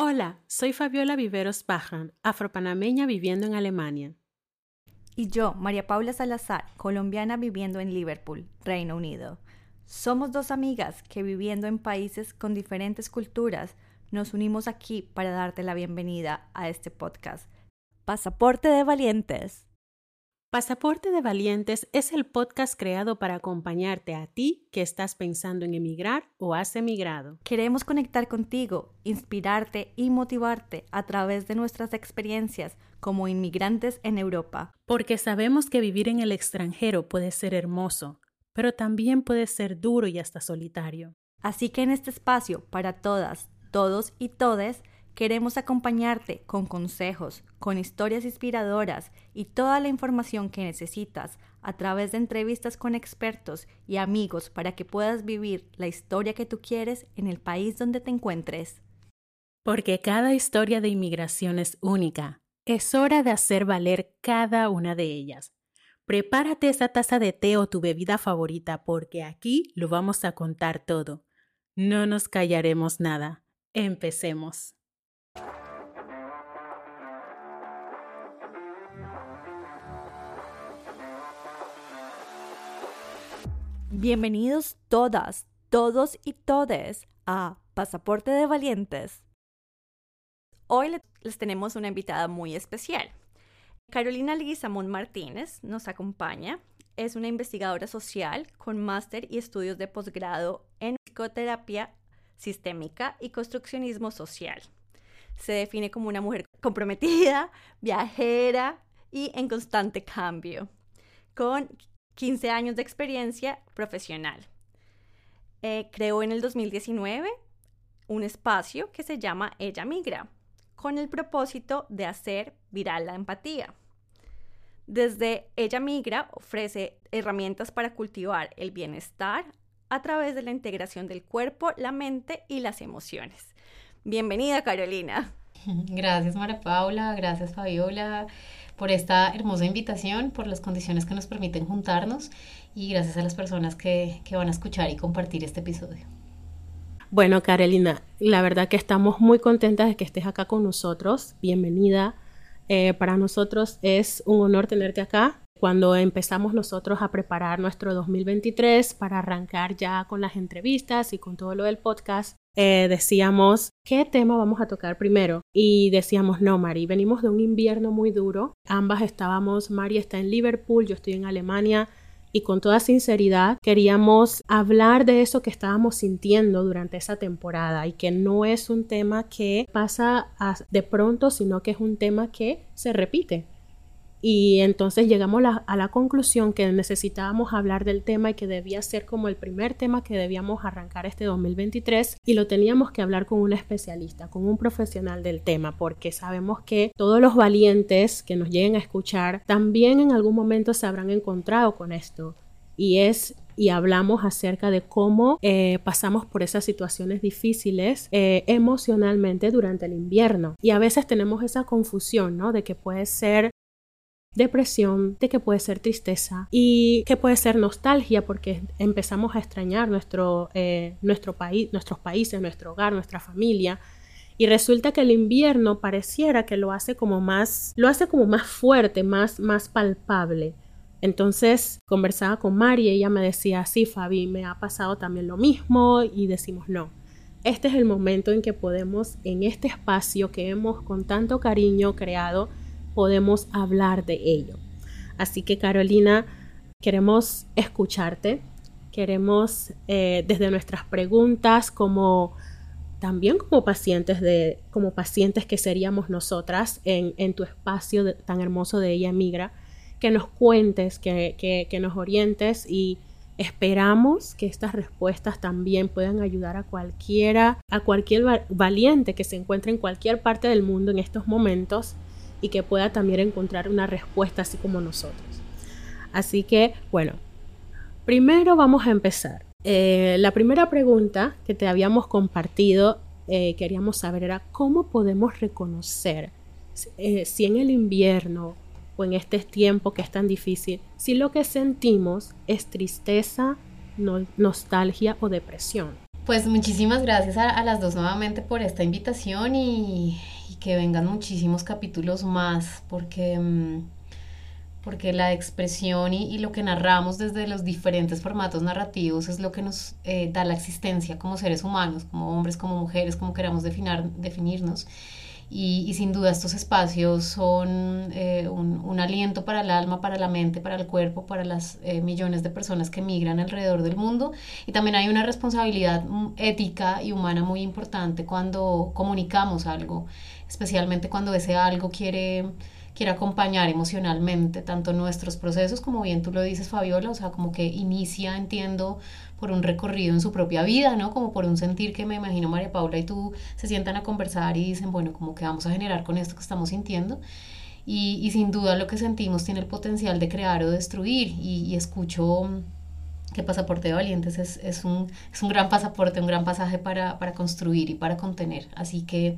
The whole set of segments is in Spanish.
Hola, soy Fabiola Viveros Bajan, afropanameña viviendo en Alemania. Y yo, María Paula Salazar, colombiana viviendo en Liverpool, Reino Unido. Somos dos amigas que viviendo en países con diferentes culturas, nos unimos aquí para darte la bienvenida a este podcast. Pasaporte de Valientes. Pasaporte de Valientes es el podcast creado para acompañarte a ti que estás pensando en emigrar o has emigrado. Queremos conectar contigo, inspirarte y motivarte a través de nuestras experiencias como inmigrantes en Europa. Porque sabemos que vivir en el extranjero puede ser hermoso, pero también puede ser duro y hasta solitario. Así que en este espacio para todas, todos y todes, Queremos acompañarte con consejos, con historias inspiradoras y toda la información que necesitas a través de entrevistas con expertos y amigos para que puedas vivir la historia que tú quieres en el país donde te encuentres. Porque cada historia de inmigración es única. Es hora de hacer valer cada una de ellas. Prepárate esa taza de té o tu bebida favorita porque aquí lo vamos a contar todo. No nos callaremos nada. Empecemos. Bienvenidos todas, todos y todes a Pasaporte de Valientes. Hoy les tenemos una invitada muy especial. Carolina Leguizamón Martínez nos acompaña. Es una investigadora social con máster y estudios de posgrado en psicoterapia sistémica y construccionismo social. Se define como una mujer comprometida, viajera y en constante cambio, con 15 años de experiencia profesional. Eh, creó en el 2019 un espacio que se llama Ella Migra, con el propósito de hacer viral la empatía. Desde Ella Migra ofrece herramientas para cultivar el bienestar a través de la integración del cuerpo, la mente y las emociones. Bienvenida, Carolina. Gracias, Mara Paula. Gracias, Fabiola por esta hermosa invitación, por las condiciones que nos permiten juntarnos y gracias a las personas que, van a escuchar y compartir este episodio. Bueno, Carolina, la verdad que estamos muy contentas de que estés acá con nosotros. Bienvenida. Eh, para nosotros es un honor tenerte acá. Cuando empezamos nosotros a preparar nuestro 2023 para arrancar ya con las entrevistas y con todo lo del podcast, eh, decíamos, ¿qué tema vamos a tocar primero? Y decíamos, no, Mari, venimos de un invierno muy duro. Ambas estábamos, Mari está en Liverpool, yo estoy en Alemania. Y con toda sinceridad queríamos hablar de eso que estábamos sintiendo durante esa temporada y que no es un tema que pasa de pronto, sino que es un tema que se repite. Y entonces llegamos a la conclusión que necesitábamos hablar del tema y que debía ser como el primer tema que debíamos arrancar este 2023 y lo teníamos que hablar con un especialista, con un profesional del tema, porque sabemos que todos los valientes que nos lleguen a escuchar también en algún momento se habrán encontrado con esto. Y es y hablamos acerca de cómo eh, pasamos por esas situaciones difíciles eh, emocionalmente durante el invierno. Y a veces tenemos esa confusión, ¿no? De que puede ser depresión, de que puede ser tristeza y que puede ser nostalgia porque empezamos a extrañar nuestro, eh, nuestro país, nuestros países, nuestro hogar, nuestra familia. Y resulta que el invierno pareciera que lo hace como más, lo hace como más fuerte, más, más palpable. Entonces conversaba con Mari y ella me decía, sí, Fabi, me ha pasado también lo mismo y decimos no. Este es el momento en que podemos, en este espacio que hemos con tanto cariño creado, podemos hablar de ello. Así que Carolina, queremos escucharte, queremos eh, desde nuestras preguntas como también como pacientes de como pacientes que seríamos nosotras en, tu espacio tan hermoso de ella migra que nos cuentes que, que, nos orientes y esperamos que estas respuestas también puedan ayudar a cualquiera a cualquier valiente que se encuentre en cualquier parte del mundo en estos momentos y que pueda también encontrar una respuesta así como nosotros. Así que, bueno, primero vamos a empezar. Eh, la primera pregunta que te habíamos compartido, eh, queríamos saber era cómo podemos reconocer eh, si en el invierno o en este tiempo que es tan difícil, si lo que sentimos es tristeza, nostalgia o depresión. Pues muchísimas gracias a, las dos nuevamente por esta invitación y, que vengan muchísimos capítulos más, porque, mm, porque la expresión y, lo que narramos desde los diferentes formatos narrativos es lo que nos eh, da la existencia como seres humanos, como hombres, como mujeres, como queramos definir, definirnos. Y, sin duda estos espacios son eh, un, aliento para el alma, para la mente, para el cuerpo, para las eh, millones de personas que migran alrededor del mundo. Y también hay una responsabilidad mm, ética y humana muy importante cuando comunicamos algo, especialmente cuando ese algo quiere quiere acompañar emocionalmente tanto nuestros procesos, como bien tú lo dices, Fabiola, o sea, como que inicia, entiendo, por un recorrido en su propia vida, ¿no? Como por un sentir que me imagino María Paula y tú se sientan a conversar y dicen, bueno, como que vamos a generar con esto que estamos sintiendo. Y, sin duda lo que sentimos tiene el potencial de crear o destruir. Y, y escucho que Pasaporte de Valientes es, es, un, es un gran pasaporte, un gran pasaje para, para construir y para contener. Así que,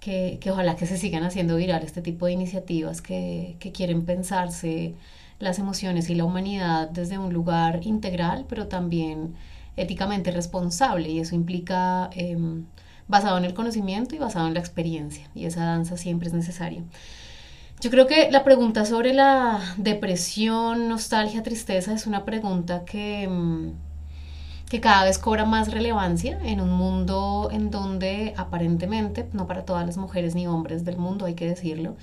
que, que, ojalá que se sigan haciendo viral este tipo de iniciativas que, que quieren pensarse las emociones y la humanidad desde un lugar integral, pero también éticamente responsable y eso implica em, basado en el conocimiento y basado en la experiencia y esa danza siempre es necesaria. Yo creo que la pregunta sobre la depresión, nostalgia, tristeza es una pregunta que, em, que cada vez cobra más relevancia en un mundo en donde aparentemente, no para todas las mujeres ni hombres del mundo hay que decirlo,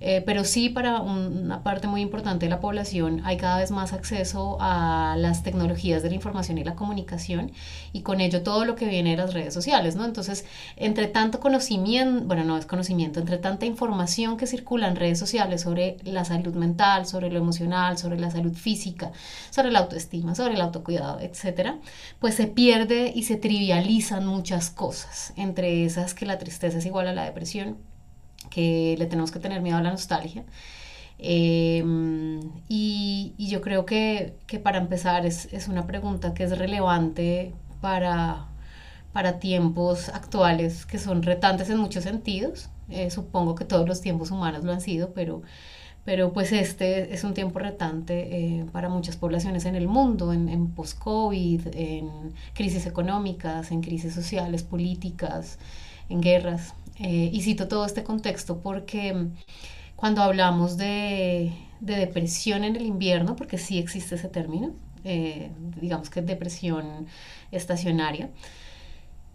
eh, pero sí para una parte muy importante de la población hay cada vez más acceso a las tecnologías de la información y la comunicación y con ello todo lo que viene de las redes sociales, ¿no? Entonces, entre tanto conocimiento, bueno, no es conocimiento, entre tanta información que circula en redes sociales sobre la salud mental, sobre lo emocional, sobre la salud física, sobre la autoestima, sobre el autocuidado, etcétera, pues se pierde y se trivializan muchas cosas, entre esas que la tristeza es igual a la depresión que le tenemos que tener miedo a la nostalgia. Em, y, yo creo que, para empezar es, una pregunta que es relevante para, para tiempos actuales que son retantes en muchos sentidos. Eh, supongo que todos los tiempos humanos lo han sido, pero, pero pues este es un tiempo retante eh, para muchas poblaciones en el mundo, en, en post-COVID, en crisis económicas, en crisis sociales, políticas, en guerras. Eh, y cito todo este contexto porque mm, cuando hablamos de, depresión en el invierno, porque sí existe ese término, eh, digamos que depresión estacionaria,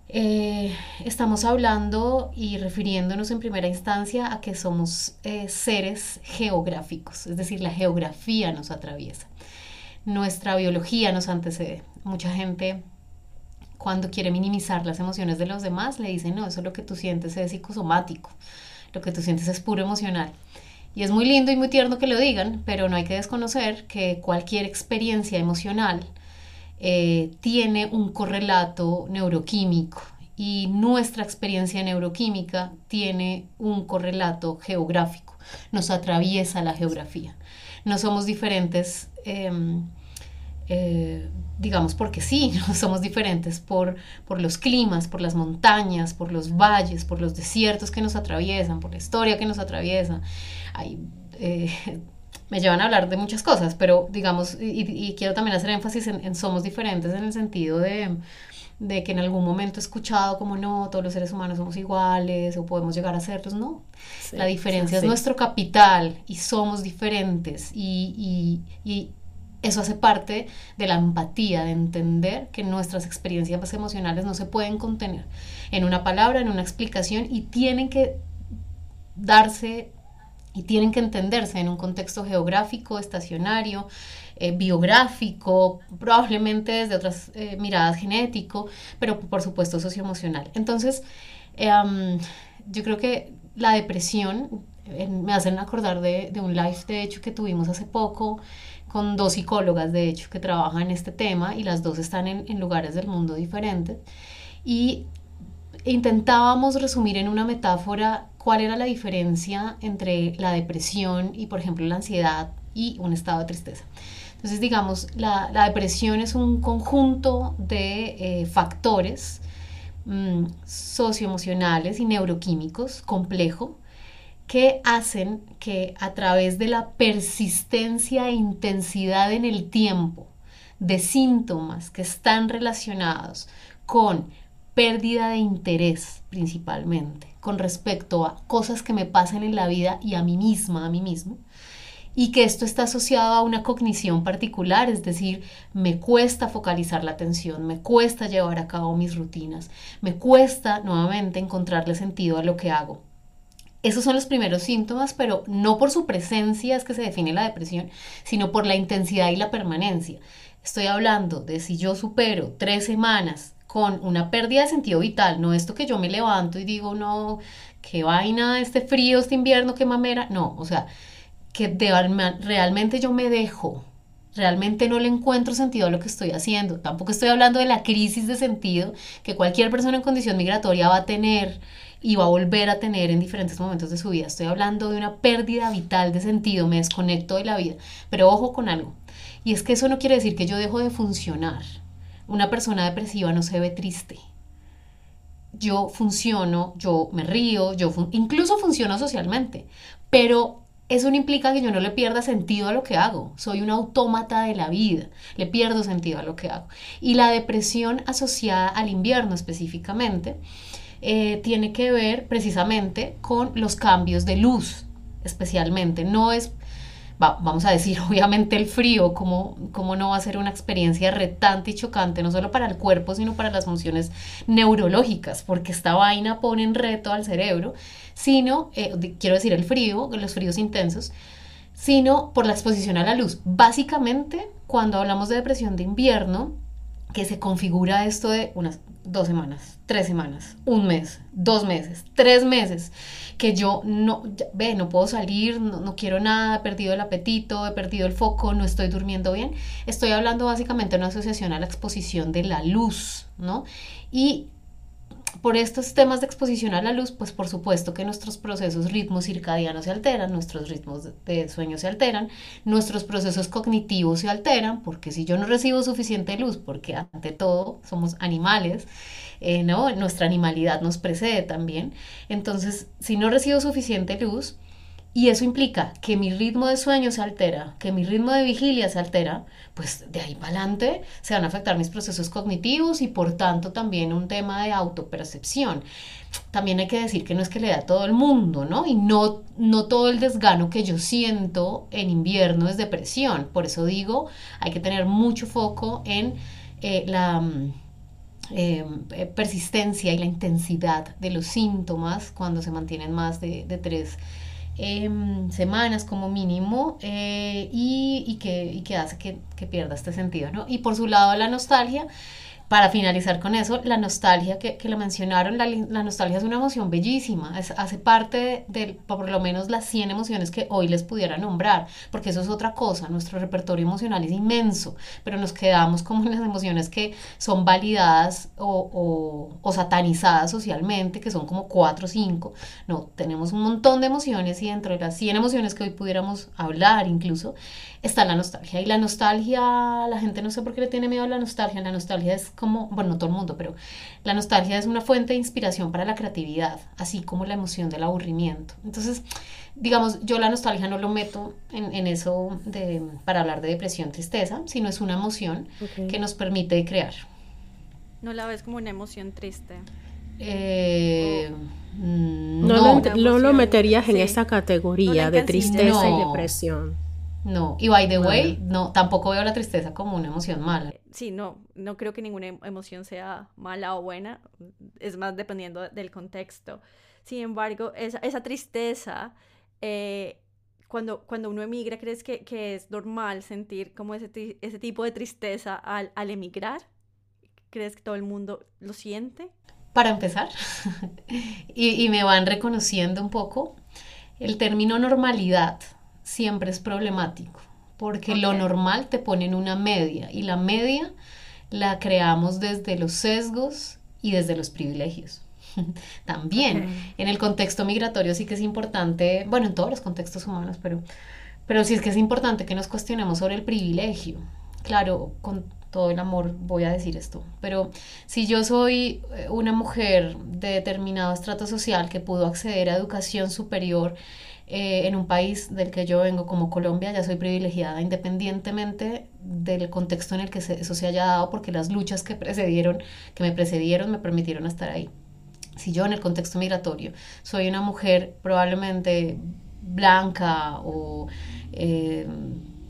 eh, estamos hablando y refiriéndonos en primera instancia a que somos seres geográficos, es decir, la geografía nos atraviesa, nuestra biología nos antecede. Mucha gente cuando quiere minimizar las emociones de los demás, le dice, no, eso lo que tú sientes es psicosomático, lo que tú sientes es puro emocional. Y es muy lindo y muy tierno que lo digan, pero no hay que desconocer que cualquier experiencia emocional eh, tiene un correlato neuroquímico y nuestra experiencia neuroquímica tiene un correlato geográfico, nos atraviesa la geografía. No somos diferentes. Em, eh, digamos porque sí, somos diferentes por, por los climas, por las montañas, por los valles, por los desiertos que nos atraviesan, por la historia que nos atraviesa. Eh, me llevan a hablar de muchas cosas, pero digamos, y, quiero también hacer énfasis en, somos diferentes en el sentido de, de que en algún momento he escuchado como no, todos los seres humanos somos iguales o podemos llegar a serlos, no. la diferencia es nuestro capital y somos diferentes y, y, eso hace parte de la empatía, de entender que nuestras experiencias emocionales no se pueden contener en una palabra, en una explicación y tienen que darse y tienen que entenderse en un contexto geográfico, estacionario, eh, biográfico, probablemente desde otras eh, miradas genético, pero por supuesto socioemocional. Entonces, em, yo creo que la depresión, me hacen acordar de, de un live, de hecho, que tuvimos hace poco, con dos psicólogas, de hecho, que trabajan en este tema y las dos están en, lugares del mundo diferentes. Y intentábamos resumir en una metáfora cuál era la diferencia entre la depresión y, por ejemplo, la ansiedad y un estado de tristeza. Entonces, digamos, la, depresión es un conjunto de eh, factores mm, socioemocionales y neuroquímicos complejo que hacen que a través de la persistencia e intensidad en el tiempo de síntomas que están relacionados con pérdida de interés principalmente con respecto a cosas que me pasan en la vida y a mí misma, a mí mismo, y que esto está asociado a una cognición particular, es decir, me cuesta focalizar la atención, me cuesta llevar a cabo mis rutinas, me cuesta nuevamente encontrarle sentido a lo que hago. Esos son los primeros síntomas, pero no por su presencia es que se define la depresión, sino por la intensidad y la permanencia. Estoy hablando de si yo supero tres semanas con una pérdida de sentido vital, no esto que yo me levanto y digo, no, qué vaina este frío, este invierno, qué mamera, no, o sea, que realmente yo me dejo, realmente no le encuentro sentido a lo que estoy haciendo. Tampoco estoy hablando de la crisis de sentido que cualquier persona en condición migratoria va a tener y va a volver a tener en diferentes momentos de su vida. Estoy hablando de una pérdida vital de sentido, me desconecto de la vida. Pero ojo con algo, y es que eso no quiere decir que yo dejo de funcionar. Una persona depresiva no se ve triste. Yo funciono, yo me río, yo incluso funciono socialmente, pero eso no implica que yo no le pierda sentido a lo que hago. Soy un autómata de la vida, le pierdo sentido a lo que hago. Y la depresión asociada al invierno específicamente eh, tiene que ver precisamente con los cambios de luz, especialmente. No es, vamos a decir, obviamente el frío, como, como no va a ser una experiencia retante y chocante, no solo para el cuerpo, sino para las funciones neurológicas, porque esta vaina pone en reto al cerebro, sino, eh, quiero decir, el frío, los fríos intensos, sino por la exposición a la luz. Básicamente, cuando hablamos de depresión de invierno, que se configura esto de unas dos semanas, tres semanas, un mes, dos meses, tres meses, que yo no, ve, no puedo salir, no, no, quiero nada, he perdido el apetito, he perdido el foco, no estoy durmiendo bien. Estoy hablando básicamente de una asociación a la exposición de la luz, ¿no? Y por estos temas de exposición a la luz, pues por supuesto que nuestros procesos ritmos circadianos se alteran, nuestros ritmos de sueño se alteran, nuestros procesos cognitivos se alteran, porque si yo no recibo suficiente luz, porque ante todo somos animales, eh, ¿no? Nuestra animalidad nos precede también. Entonces, si no recibo suficiente luz, y eso implica que mi ritmo de sueño se altera, que mi ritmo de vigilia se altera, pues de ahí para adelante se van a afectar mis procesos cognitivos y por tanto también un tema de autopercepción. También hay que decir que no es que le da a todo el mundo, ¿no? Y no, no todo el desgano que yo siento en invierno es depresión. Por eso digo, hay que tener mucho foco en eh, la... Mm, eh, persistencia y la intensidad de los síntomas cuando se mantienen más de, de tres Em, semanas como mínimo eh, y, que, que, hace que, que, pierda este sentido, ¿no? Y por su lado la nostalgia, para finalizar con eso, la nostalgia que, que lo mencionaron, la, la, nostalgia es una emoción bellísima, es, hace parte de, por lo menos las 100 emociones que hoy les pudiera nombrar, porque eso es otra cosa, nuestro repertorio emocional es inmenso, pero nos quedamos como en las emociones que son validadas o, o, o satanizadas socialmente, que son como 4 o 5, no, tenemos un montón de emociones y dentro de las 100 emociones que hoy pudiéramos hablar incluso, está la nostalgia. Y la nostalgia, la gente no sé por qué le tiene miedo a la nostalgia. La nostalgia es como, bueno, no todo el mundo, pero la nostalgia es una fuente de inspiración para la creatividad, así como la emoción del aburrimiento. Entonces, digamos, yo la nostalgia no lo meto en, eso de, para hablar de depresión, tristeza, sino es una emoción que nos permite crear. ¿No la ves como una emoción triste? Eh, no, no, lo, meterías en esa categoría de tristeza y depresión. No, y by the way, no, tampoco veo la tristeza como una emoción mala. Sí, no, no creo que ninguna em, emoción sea mala o buena, es más dependiendo del contexto. Sin embargo, esa, esa tristeza, eh, cuando, cuando uno emigra, ¿crees que, que es normal sentir como ese, ese tipo de tristeza al, al emigrar? ¿Crees que todo el mundo lo siente? Para empezar, y, y me van reconociendo un poco, el término normalidad siempre es problemático, porque lo normal te pone en una media y la media la creamos desde los sesgos y desde los privilegios. También en el contexto migratorio sí que es importante, bueno, en todos los contextos humanos, pero, pero sí es que es importante que nos cuestionemos sobre el privilegio. Claro, con todo el amor voy a decir esto. Pero si yo soy eh, una mujer de determinado estrato social que pudo acceder a educación superior eh, en un país del que yo vengo como Colombia, ya soy privilegiada independientemente del contexto en el que eso se haya dado, porque las luchas que precedieron, que me precedieron, me permitieron estar ahí. Si yo en el contexto migratorio soy una mujer probablemente blanca o eh,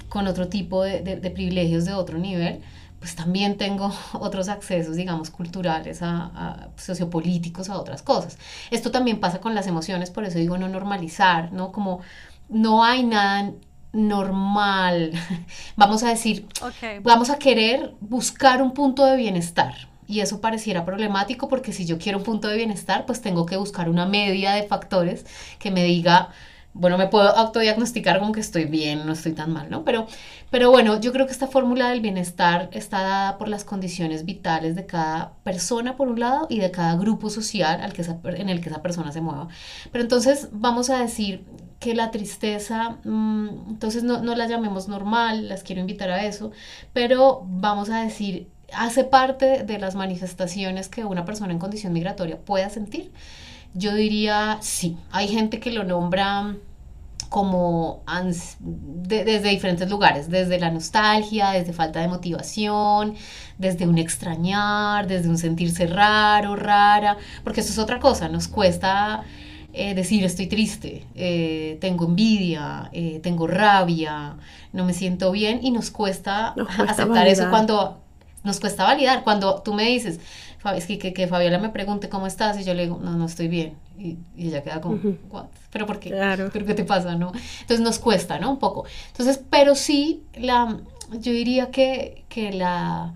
con otro tipo de, de privilegios de otro nivel, pues también tengo otros accesos, digamos, culturales, a, sociopolíticos, a otras cosas. Esto también pasa con las emociones, por eso digo no normalizar, ¿no? Como no hay nada normal, vamos a decir, vamos a querer buscar un punto de bienestar. Y eso pareciera problemático porque si yo quiero un punto de bienestar, pues tengo que buscar una media de factores que me diga, bueno, me puedo autodiagnosticar como que estoy bien, no estoy tan mal, ¿no? Pero, pero bueno, yo creo que esta fórmula del bienestar está dada por las condiciones vitales de cada persona, por un lado, y de cada grupo social al que en el que esa persona se mueva. Pero entonces vamos a decir que la tristeza, mm, entonces no, no la llamemos normal, las quiero invitar a eso, pero vamos a decir, hace parte de las manifestaciones que una persona en condición migratoria pueda sentir. Yo diría sí, hay gente que lo nombra como desde diferentes lugares, desde la nostalgia, desde falta de motivación, desde un extrañar, desde un sentirse raro, rara, porque eso es otra cosa, nos cuesta eh, decir estoy triste, eh, tengo envidia, eh, tengo rabia, no me siento bien y nos cuesta, aceptar eso cuando nos cuesta validar, cuando tú me dices, es que, que, Fabiola me pregunte cómo estás y yo le digo, no, no estoy bien. Y, ella queda como, ¿what? ¿Pero por qué? Claro. ¿Pero qué te pasa, no? Entonces nos cuesta, ¿no? Un poco. Entonces, pero sí, la, yo diría que, que la,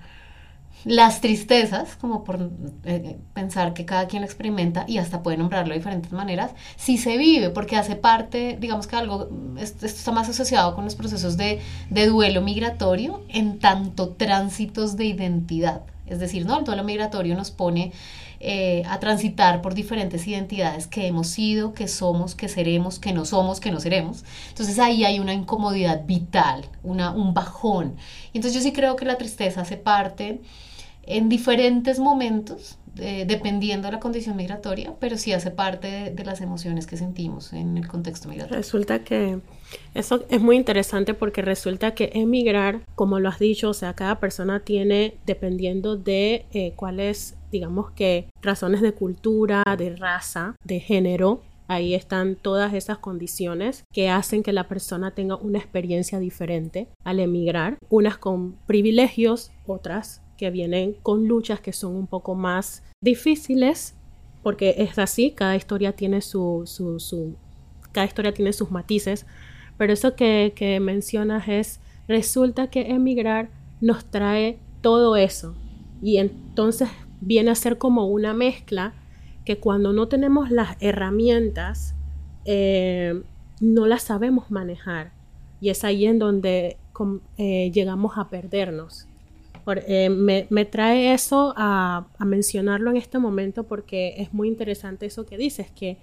las tristezas, como por eh, pensar que cada quien experimenta y hasta puede nombrarlo de diferentes maneras, sí se vive porque hace parte, digamos que algo, esto, está más asociado con los procesos de, de duelo migratorio en tanto tránsitos de identidad. Es decir, ¿no? el duelo migratorio nos pone eh, a transitar por diferentes identidades que hemos sido, que somos, que seremos, que no somos, que no seremos. Entonces ahí hay una incomodidad vital, una, un bajón. Entonces yo sí creo que la tristeza hace parte en diferentes momentos, eh, dependiendo de la condición migratoria, pero sí hace parte de, las emociones que sentimos en el contexto migratorio. Resulta que eso es muy interesante porque resulta que emigrar, como lo has dicho, o sea, cada persona tiene, dependiendo de eh, cuáles, digamos que, razones de cultura, de raza, de género, Ahí están todas esas condiciones que hacen que la persona tenga una experiencia diferente al emigrar, unas con privilegios, otras que vienen con luchas que son un poco más difíciles, porque es así, cada historia tiene su, su, cada historia tiene sus matices, pero eso que, que mencionas es, resulta que emigrar nos trae todo eso, y entonces viene a ser como una mezcla que cuando no tenemos las herramientas, eh, no las sabemos manejar. Y es ahí en donde eh, llegamos a perdernos. Eh, me, trae eso a, mencionarlo en este momento porque es muy interesante eso que dices, que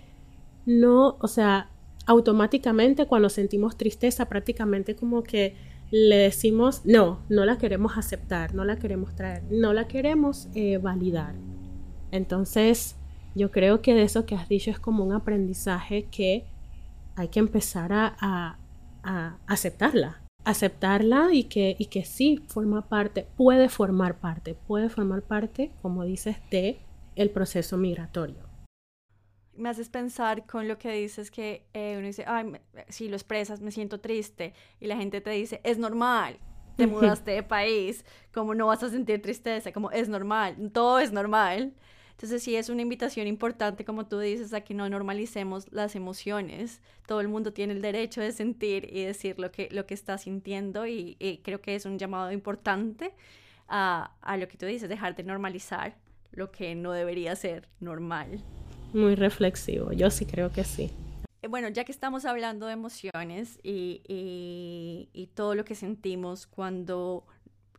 no, o sea, automáticamente cuando sentimos tristeza, prácticamente como que le decimos, no, no la queremos aceptar, no la queremos traer, no la queremos eh, validar. Entonces, yo creo que de eso que has dicho es como un aprendizaje que hay que empezar a aceptarla aceptarla y que, y que sí forma parte, puede formar parte, puede formar parte, como dices, de el proceso migratorio. Me haces pensar con lo que dices que eh, uno dice, ay, si lo expresas, me siento triste, y la gente te dice, es normal, te mudaste de país, como no vas a sentir tristeza, como es normal, todo es normal. Entonces sí es una invitación importante, como tú dices, a que no normalicemos las emociones. Todo el mundo tiene el derecho de sentir y decir lo que, lo que está sintiendo y, creo que es un llamado importante a, a lo que tú dices, dejar de normalizar lo que no debería ser normal. Muy reflexivo, yo sí creo que sí. Eh, bueno, ya que estamos hablando de emociones y, y, y todo lo que sentimos cuando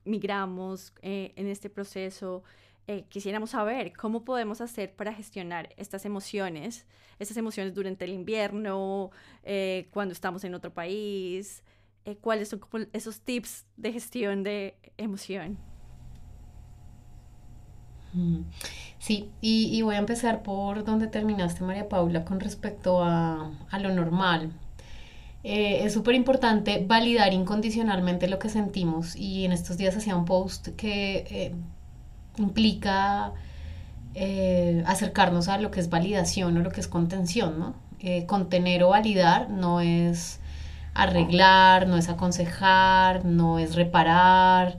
migramos eh, en este proceso, eh, quisiéramos saber cómo podemos hacer para gestionar estas emociones, estas emociones durante el invierno, eh, cuando estamos en otro país, eh, cuáles son esos tips de gestión de emoción. Sí, y, voy a empezar por donde terminaste, María Paula, con respecto a, lo normal. Es súper importante validar incondicionalmente lo que sentimos y en estos días hacía un post que implica eh, acercarnos a lo que es validación o lo que es contención, ¿no? contener o validar no es arreglar, no es aconsejar, no es reparar,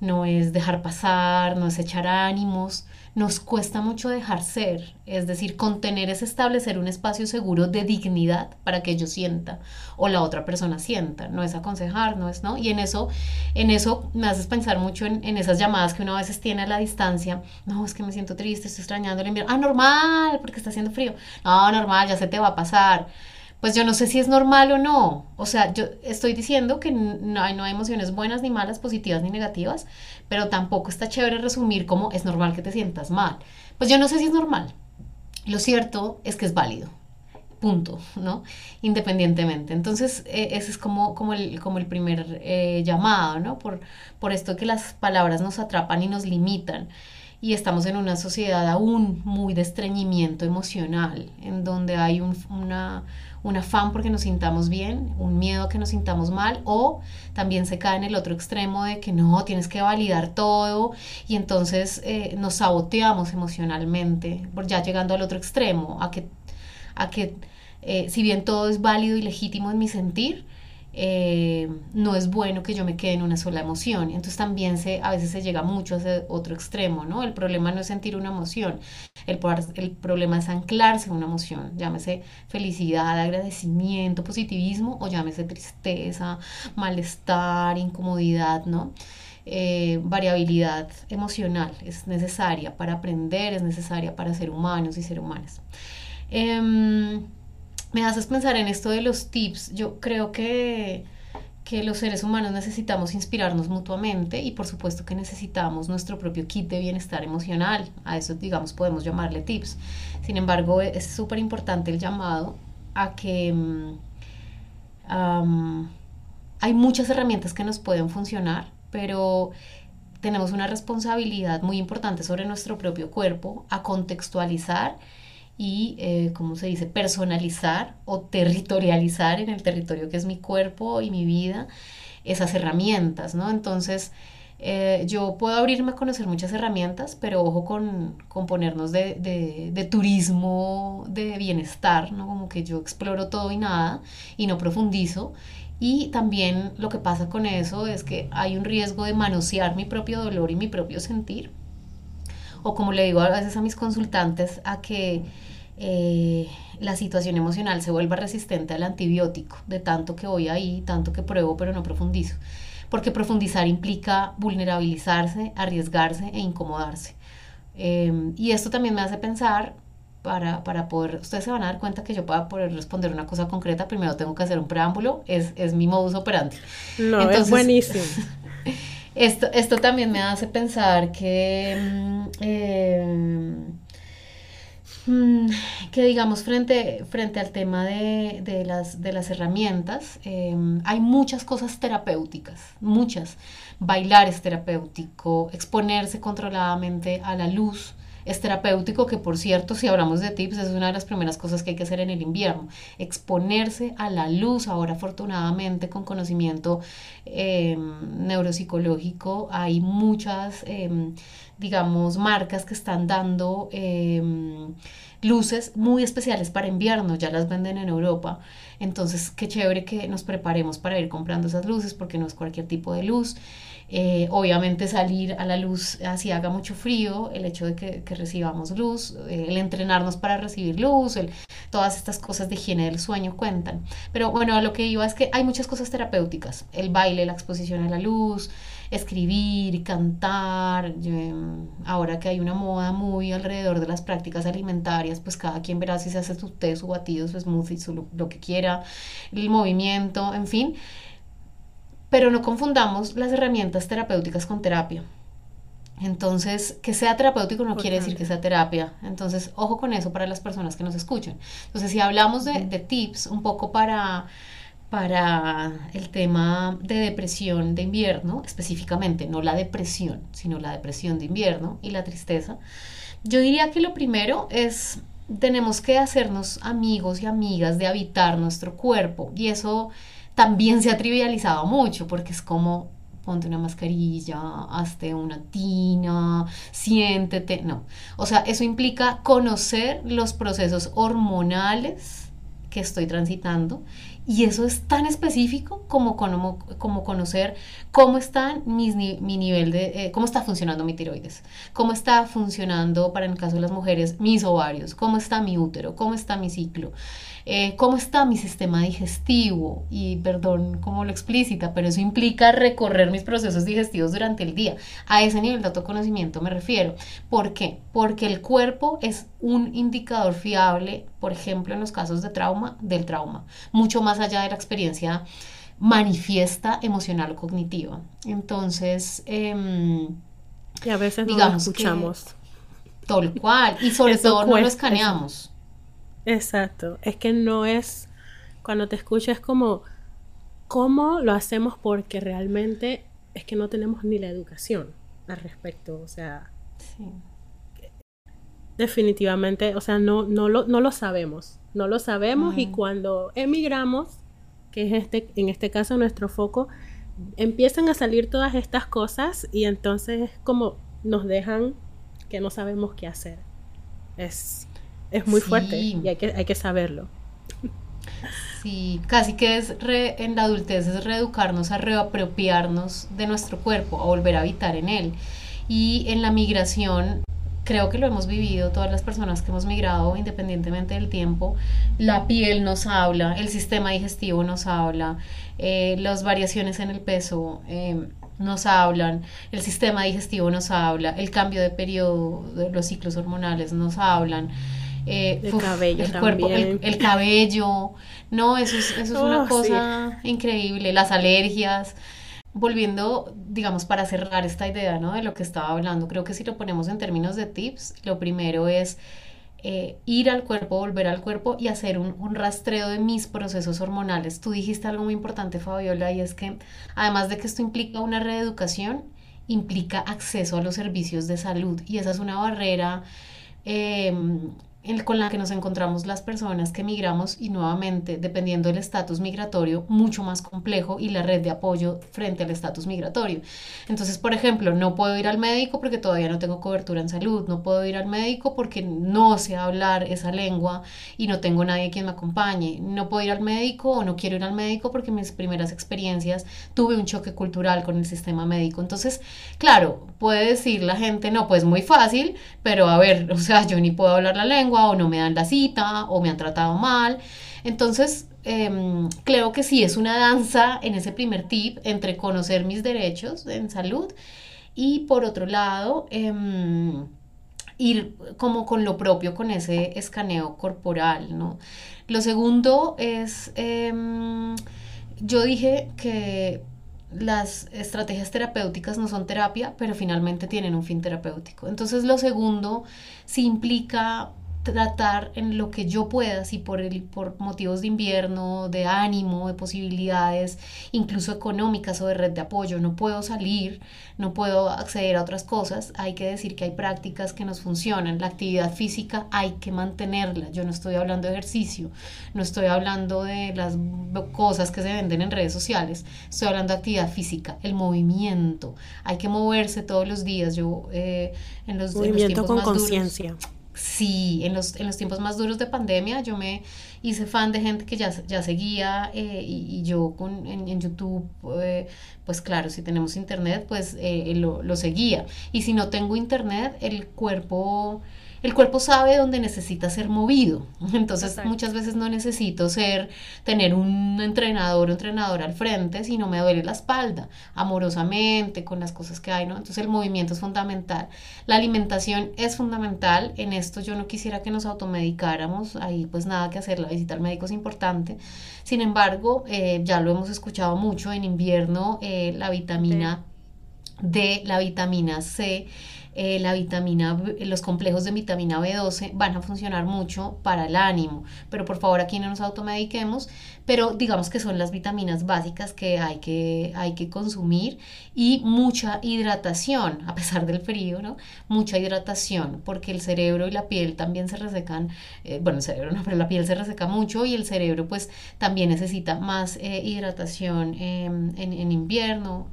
no es dejar pasar, no es echar ánimos, nos cuesta mucho dejar ser, es decir, contener es establecer un espacio seguro de dignidad para que yo sienta o la otra persona sienta, no es aconsejar, no es, ¿no? Y en eso, en eso me haces pensar mucho en, en esas llamadas que uno a veces tiene a la distancia, no, es que me siento triste, estoy extrañando el invierno, ah, normal, porque está haciendo frío, no, normal, ya se te va a pasar, pues yo no sé si es normal o no. O sea, yo estoy diciendo que no hay, no hay emociones buenas ni malas, positivas ni negativas, pero tampoco está chévere resumir como es normal que te sientas mal. Pues yo no sé si es normal. Lo cierto es que es válido. Punto, ¿no? Independientemente. Entonces, e, ese es como, como, el, como el primer eh, llamado, ¿no? Por, por esto que las palabras nos atrapan y nos limitan y estamos en una sociedad aún muy de estreñimiento emocional, en donde hay un, una, un afán porque nos sintamos bien, un miedo a que nos sintamos mal, o también se cae en el otro extremo de que no, tienes que validar todo y entonces eh, nos saboteamos emocionalmente, ya llegando al otro extremo, a que, a que eh, si bien todo es válido y legítimo en mi sentir, eh, no es bueno que yo me quede en una sola emoción. Entonces también se, a veces se llega mucho a ese otro extremo, ¿no? El problema no es sentir una emoción, el, el problema es anclarse a una emoción, llámese felicidad, agradecimiento, positivismo o llámese tristeza, malestar, incomodidad, ¿no? Eh, variabilidad emocional es necesaria para aprender, es necesaria para ser humanos y ser humanas. Em, me haces pensar en esto de los tips. Yo creo que, que los seres humanos necesitamos inspirarnos mutuamente y por supuesto que necesitamos nuestro propio kit de bienestar emocional. A eso, digamos, podemos llamarle tips. Sin embargo, es súper importante el llamado a que mm, hay muchas herramientas que nos pueden funcionar, pero tenemos una responsabilidad muy importante sobre nuestro propio cuerpo a contextualizar y, eh, ¿cómo se dice?, personalizar o territorializar en el territorio que es mi cuerpo y mi vida esas herramientas, ¿no? Entonces, eh, yo puedo abrirme a conocer muchas herramientas, pero ojo con, con ponernos de, de, turismo, de bienestar, ¿no? Como que yo exploro todo y nada y no profundizo. Y también lo que pasa con eso es que hay un riesgo de manosear mi propio dolor y mi propio sentir o como le digo a veces a mis consultantes, a que eh, la situación emocional se vuelva resistente al antibiótico, de tanto que voy ahí, tanto que pruebo, pero no profundizo. Porque profundizar implica vulnerabilizarse, arriesgarse e incomodarse. Em, y esto también me hace pensar, para, para, poder, ustedes se van a dar cuenta que yo para poder responder una cosa concreta, primero tengo que hacer un preámbulo, es, es mi modus operandi. No, es buenísimo. Esto, esto también me hace pensar que, mm, eh, mm, que digamos, frente, frente al tema de, las, de las herramientas, eh, hay muchas cosas terapéuticas, muchas. Bailar es terapéutico, exponerse controladamente a la luz, es terapéutico, que por cierto, si hablamos de tips, es una de las primeras cosas que hay que hacer en el invierno. Exponerse a la luz, ahora afortunadamente con conocimiento em, neuropsicológico, hay muchas, em, digamos, marcas que están dando em, luces muy especiales para invierno, ya las venden en Europa. Entonces, qué chévere que nos preparemos para ir comprando esas luces, porque no es cualquier tipo de luz. Eh, obviamente salir a la luz así haga mucho frío, el hecho de que, recibamos luz, eh, el entrenarnos para recibir luz, todas estas cosas de higiene del sueño cuentan. Pero bueno, lo que iba es que hay muchas cosas terapéuticas, el baile, la exposición a la luz, escribir, cantar, em, ahora que hay una moda muy alrededor de las prácticas alimentarias, pues cada quien verá si se hace su té, su batido, su smoothie, su, lo que quiera, el movimiento, en fin. Pero no confundamos las herramientas terapéuticas con terapia. Entonces, que sea terapéutico no quiere decir que sea terapia. Entonces, ojo con eso para las personas que nos escuchan. Entonces, si hablamos de, tips, un poco para, para el tema de depresión de invierno, específicamente, no la depresión, sino la depresión de invierno y la tristeza, yo diría que lo primero es tenemos que hacernos amigos y amigas de habitar nuestro cuerpo y eso también se ha trivializado mucho porque es como ponte una mascarilla, hazte una tina, siéntete, no. O sea, eso implica conocer los procesos hormonales que estoy transitando y eso es tan específico como, como, conocer cómo está mi nivel de, eh, cómo está funcionando mi tiroides, cómo está funcionando, para el caso de las mujeres, mis ovarios, cómo está mi útero, cómo está mi ciclo. Eh, cómo está mi sistema digestivo y perdón como lo explícita, pero eso implica recorrer mis procesos digestivos durante el día. A ese nivel de autoconocimiento me refiero. ¿Por qué? Porque el cuerpo es un indicador fiable, por ejemplo, en los casos de trauma, del trauma, mucho más allá de la experiencia manifiesta emocional o cognitiva. Entonces, em, y a veces no lo escuchamos. tal cual, y sobre todo no lo escaneamos. Exacto, es que no es, cuando te escuchas como, ¿cómo lo hacemos? Porque realmente es que no tenemos ni la educación al respecto, o sea, definitivamente, o sea, no, no, lo, no lo sabemos, no lo sabemos y cuando emigramos, que es este, en este caso nuestro foco, empiezan a salir todas estas cosas y entonces es como nos dejan que no sabemos qué hacer. Es es muy fuerte y hay que, hay que saberlo. Sí, casi que es en la adultez es reeducarnos a reapropiarnos de nuestro cuerpo, a volver a habitar en él. Y en la migración, creo que lo hemos vivido todas las personas que hemos migrado, independientemente del tiempo, la piel nos habla, el sistema digestivo nos habla, eh, las variaciones en el peso. Eh, nos hablan, el sistema digestivo nos habla, el cambio de periodo, de los ciclos hormonales nos hablan. Eh, el cabello el cuerpo, el, cabello, no, eso es, eso es una oh, cosa increíble, las alergias. Volviendo, digamos, para cerrar esta idea, ¿no? De lo que estaba hablando, creo que si lo ponemos en términos de tips, lo primero es eh, ir al cuerpo, volver al cuerpo y hacer un, un, rastreo de mis procesos hormonales. Tú dijiste algo muy importante, Fabiola, y es que además de que esto implica una reeducación, implica acceso a los servicios de salud y esa es una barrera eh, con la que nos encontramos las personas que migramos y nuevamente, dependiendo del estatus migratorio, mucho más complejo y la red de apoyo frente al estatus migratorio. Entonces, por ejemplo, no puedo ir al médico porque todavía no tengo cobertura en salud, no puedo ir al médico porque no sé hablar esa lengua y no tengo nadie quien me acompañe, no puedo ir al médico o no quiero ir al médico porque mis primeras experiencias tuve un choque cultural con el sistema médico. Entonces, claro, puede decir la gente, no, pues muy fácil, pero a ver, o sea, yo ni puedo hablar la lengua, o no me dan la cita o me han tratado mal. Entonces, em, creo que sí es una danza en ese primer tip entre conocer mis derechos en salud y por otro lado, em, ir como con lo propio, con ese escaneo corporal, ¿no? Lo segundo es, em, yo dije que las estrategias terapéuticas no son terapia, pero finalmente tienen un fin terapéutico. Entonces, lo segundo sí implica tratar en lo que yo pueda, si por, el, por motivos de invierno, de ánimo, de posibilidades, incluso económicas o de red de apoyo, no puedo salir, no puedo acceder a otras cosas, hay que decir que hay prácticas que nos funcionan. La actividad física hay que mantenerla. Yo no estoy hablando de ejercicio, no estoy hablando de las cosas que se venden en redes sociales, estoy hablando de actividad física, el movimiento. Hay que moverse todos los días. Yo eh, en los, movimiento con conciencia. Sí, en los, en los tiempos más duros de pandemia yo me hice fan de gente que ya, ya seguía eh, y, yo con, en, YouTube, eh, pues claro, si tenemos internet, pues eh, lo, lo seguía. Y si no tengo internet, el cuerpo el cuerpo sabe dónde necesita ser movido. Entonces muchas veces no necesito ser, tener un entrenador o entrenadora al frente, sino me duele la espalda, amorosamente, con las cosas que hay, ¿no? Entonces el movimiento es fundamental. La alimentación es fundamental. En esto yo no quisiera que nos automedicáramos, ahí pues nada que hacer, la visita al médico es importante. Sin embargo, eh, ya lo hemos escuchado mucho en invierno, eh, la vitamina D, la vitamina C eh, la vitamina, los complejos de vitamina B12 van a funcionar mucho para el ánimo, pero por favor aquí no nos automediquemos, pero digamos que son las vitaminas básicas que hay que, hay que consumir y mucha hidratación, a pesar del frío, ¿no? Mucha hidratación, porque el cerebro y la piel también se resecan, eh, bueno, el cerebro no, pero la piel se reseca mucho y el cerebro pues también necesita más eh, hidratación em, en, en, invierno.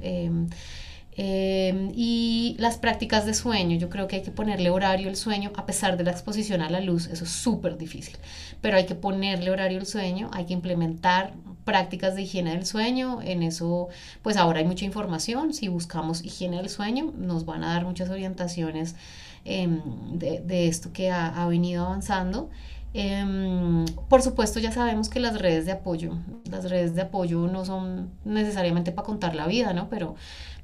Em, y las prácticas de sueño, yo creo que hay que ponerle horario al sueño, a pesar de la exposición a la luz, eso es súper difícil, pero hay que ponerle horario al sueño, hay que implementar prácticas de higiene del sueño, en eso pues ahora hay mucha información, si buscamos higiene del sueño nos van a dar muchas orientaciones em, de, esto que ha venido avanzando. Em, por supuesto, ya sabemos que las redes de apoyo, las redes de apoyo no son necesariamente para contar la vida, ¿no? Pero,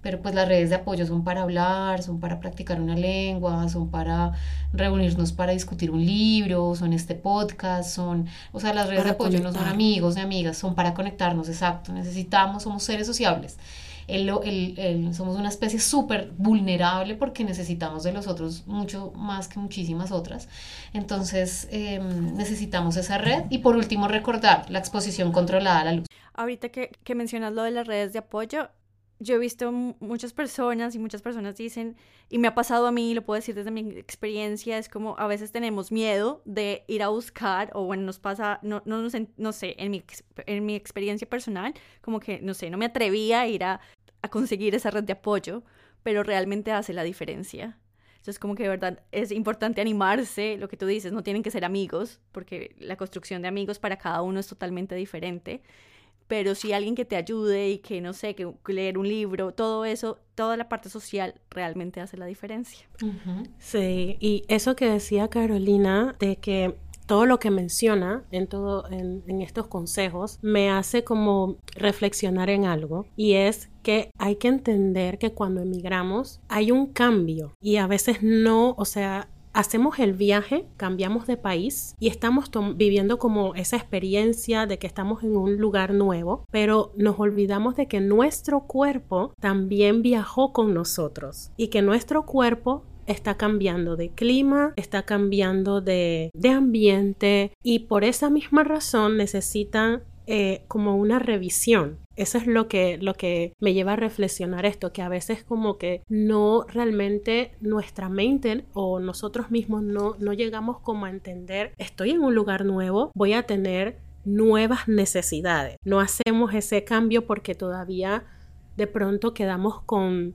pero pues las redes de apoyo son para hablar, son para practicar una lengua, son para reunirnos para discutir un libro, son este podcast, son, o sea, las redes de apoyo no son amigos ni amigas, son para conectarnos, exacto. Necesitamos, somos seres sociables el, somos una especie súper vulnerable porque necesitamos de los otros mucho más que muchísimas otras. Entonces em, necesitamos esa red y por último recordar la exposición controlada a la luz. Ahorita que, que mencionas lo de las redes de apoyo, yo he visto muchas personas y muchas personas dicen, y me ha pasado a mí, lo puedo decir desde mi experiencia, es como a veces tenemos miedo de ir a buscar, o bueno, nos pasa, no, no, no sé, en mi, en mi experiencia personal, como que, no sé, no me atrevía a ir a, a conseguir esa red de apoyo, pero realmente hace la diferencia. Entonces, como que de verdad es importante animarse, lo que tú dices, no tienen que ser amigos, porque la construcción de amigos para cada uno es totalmente diferente pero si alguien que te ayude y que, no sé, que leer un libro, todo eso, toda la parte social realmente hace la diferencia. Sí, y eso que decía Carolina, de que todo lo que menciona en todo en, estos consejos me hace como reflexionar en algo y es que hay que entender que cuando emigramos hay un cambio y a veces no, o sea, hacemos el viaje, cambiamos de país y estamos viviendo como esa experiencia de que estamos en un lugar nuevo, pero nos olvidamos de que nuestro cuerpo también viajó con nosotros y que nuestro cuerpo está cambiando de clima, está cambiando de, de ambiente y por esa misma razón necesitan eh, como una revisión. Eso es lo que, lo que me lleva a reflexionar esto, que a veces como que no realmente nuestra mente o nosotros mismos no, no llegamos como a entender, estoy en un lugar nuevo, voy a tener nuevas necesidades. No hacemos ese cambio porque todavía de pronto quedamos con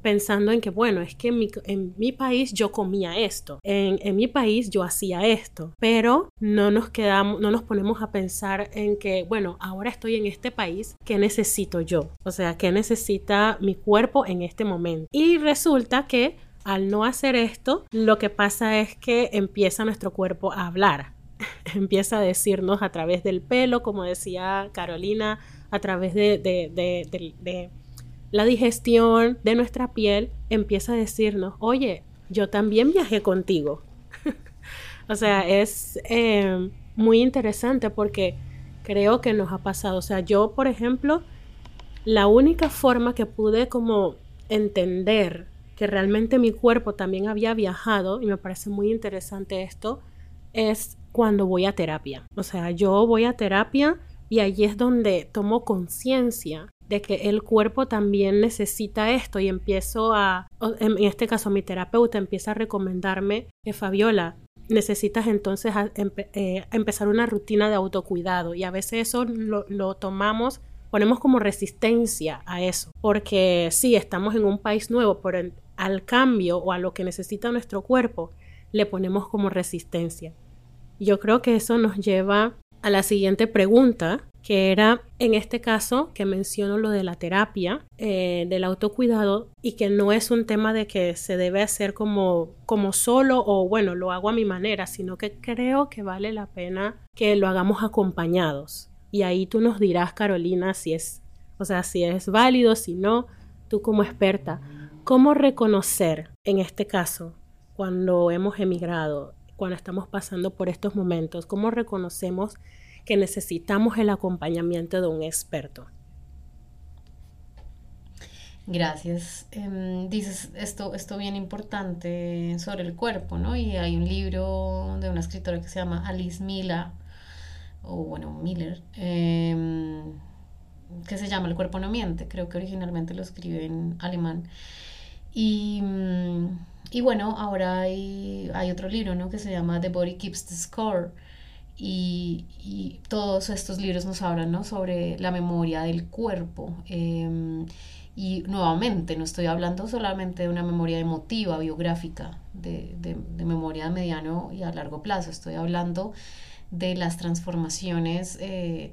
pensando en que, bueno, es que en mi, país yo comía esto, en, en, mi país yo hacía esto, pero no nos quedamos, no nos ponemos a pensar en que, bueno, ahora estoy en este país, ¿qué necesito yo? O sea, ¿qué necesita mi cuerpo en este momento? Y resulta que al no hacer esto, lo que pasa es que empieza nuestro cuerpo a hablar, empieza a decirnos a través del pelo, como decía Carolina, a través de la digestión de nuestra piel empieza a decirnos, oye, yo también viajé contigo. o sea, es eh, muy interesante porque creo que nos ha pasado. O sea, yo, por ejemplo, la única forma que pude como entender que realmente mi cuerpo también había viajado, y me parece muy interesante esto, es cuando voy a terapia. O sea, yo voy a terapia y allí es donde tomo conciencia de que el cuerpo también necesita esto y empiezo a, en este caso mi terapeuta empieza a recomendarme que Fabiola, necesitas entonces eh, empezar una rutina de autocuidado y a veces eso lo, tomamos, ponemos como resistencia a eso, porque sí, estamos en un país nuevo, pero al cambio o a lo que necesita nuestro cuerpo le ponemos como resistencia. Yo creo que eso nos lleva a la siguiente pregunta, que era en este caso que menciono lo de la terapia, eh, del autocuidado y que no es un tema de que se debe hacer como, como solo o bueno, lo hago a mi manera, sino que creo que vale la pena que lo hagamos acompañados. Y ahí tú nos dirás, Carolina, si es, o sea, si es válido, si no, tú como experta, ¿cómo reconocer en este caso cuando hemos emigrado, cuando estamos pasando por estos momentos, cómo reconocemos que necesitamos el acompañamiento de un experto. Gracias. Em, dices esto, esto bien importante sobre el cuerpo, ¿no? Y hay un libro de una escritora que se llama Alice Miller, o bueno, Miller, em, que se llama El cuerpo no miente. Creo que originalmente lo escribe en alemán. Y, mm, y bueno, ahora hay, hay, otro libro, ¿no? Que se llama The Body Keeps the Score. Y, todos estos libros nos hablan, ¿no? Sobre la memoria del cuerpo. Eh, y nuevamente, no estoy hablando solamente de una memoria emotiva, biográfica, de, de, de, memoria a mediano y a largo plazo, estoy hablando de las transformaciones eh,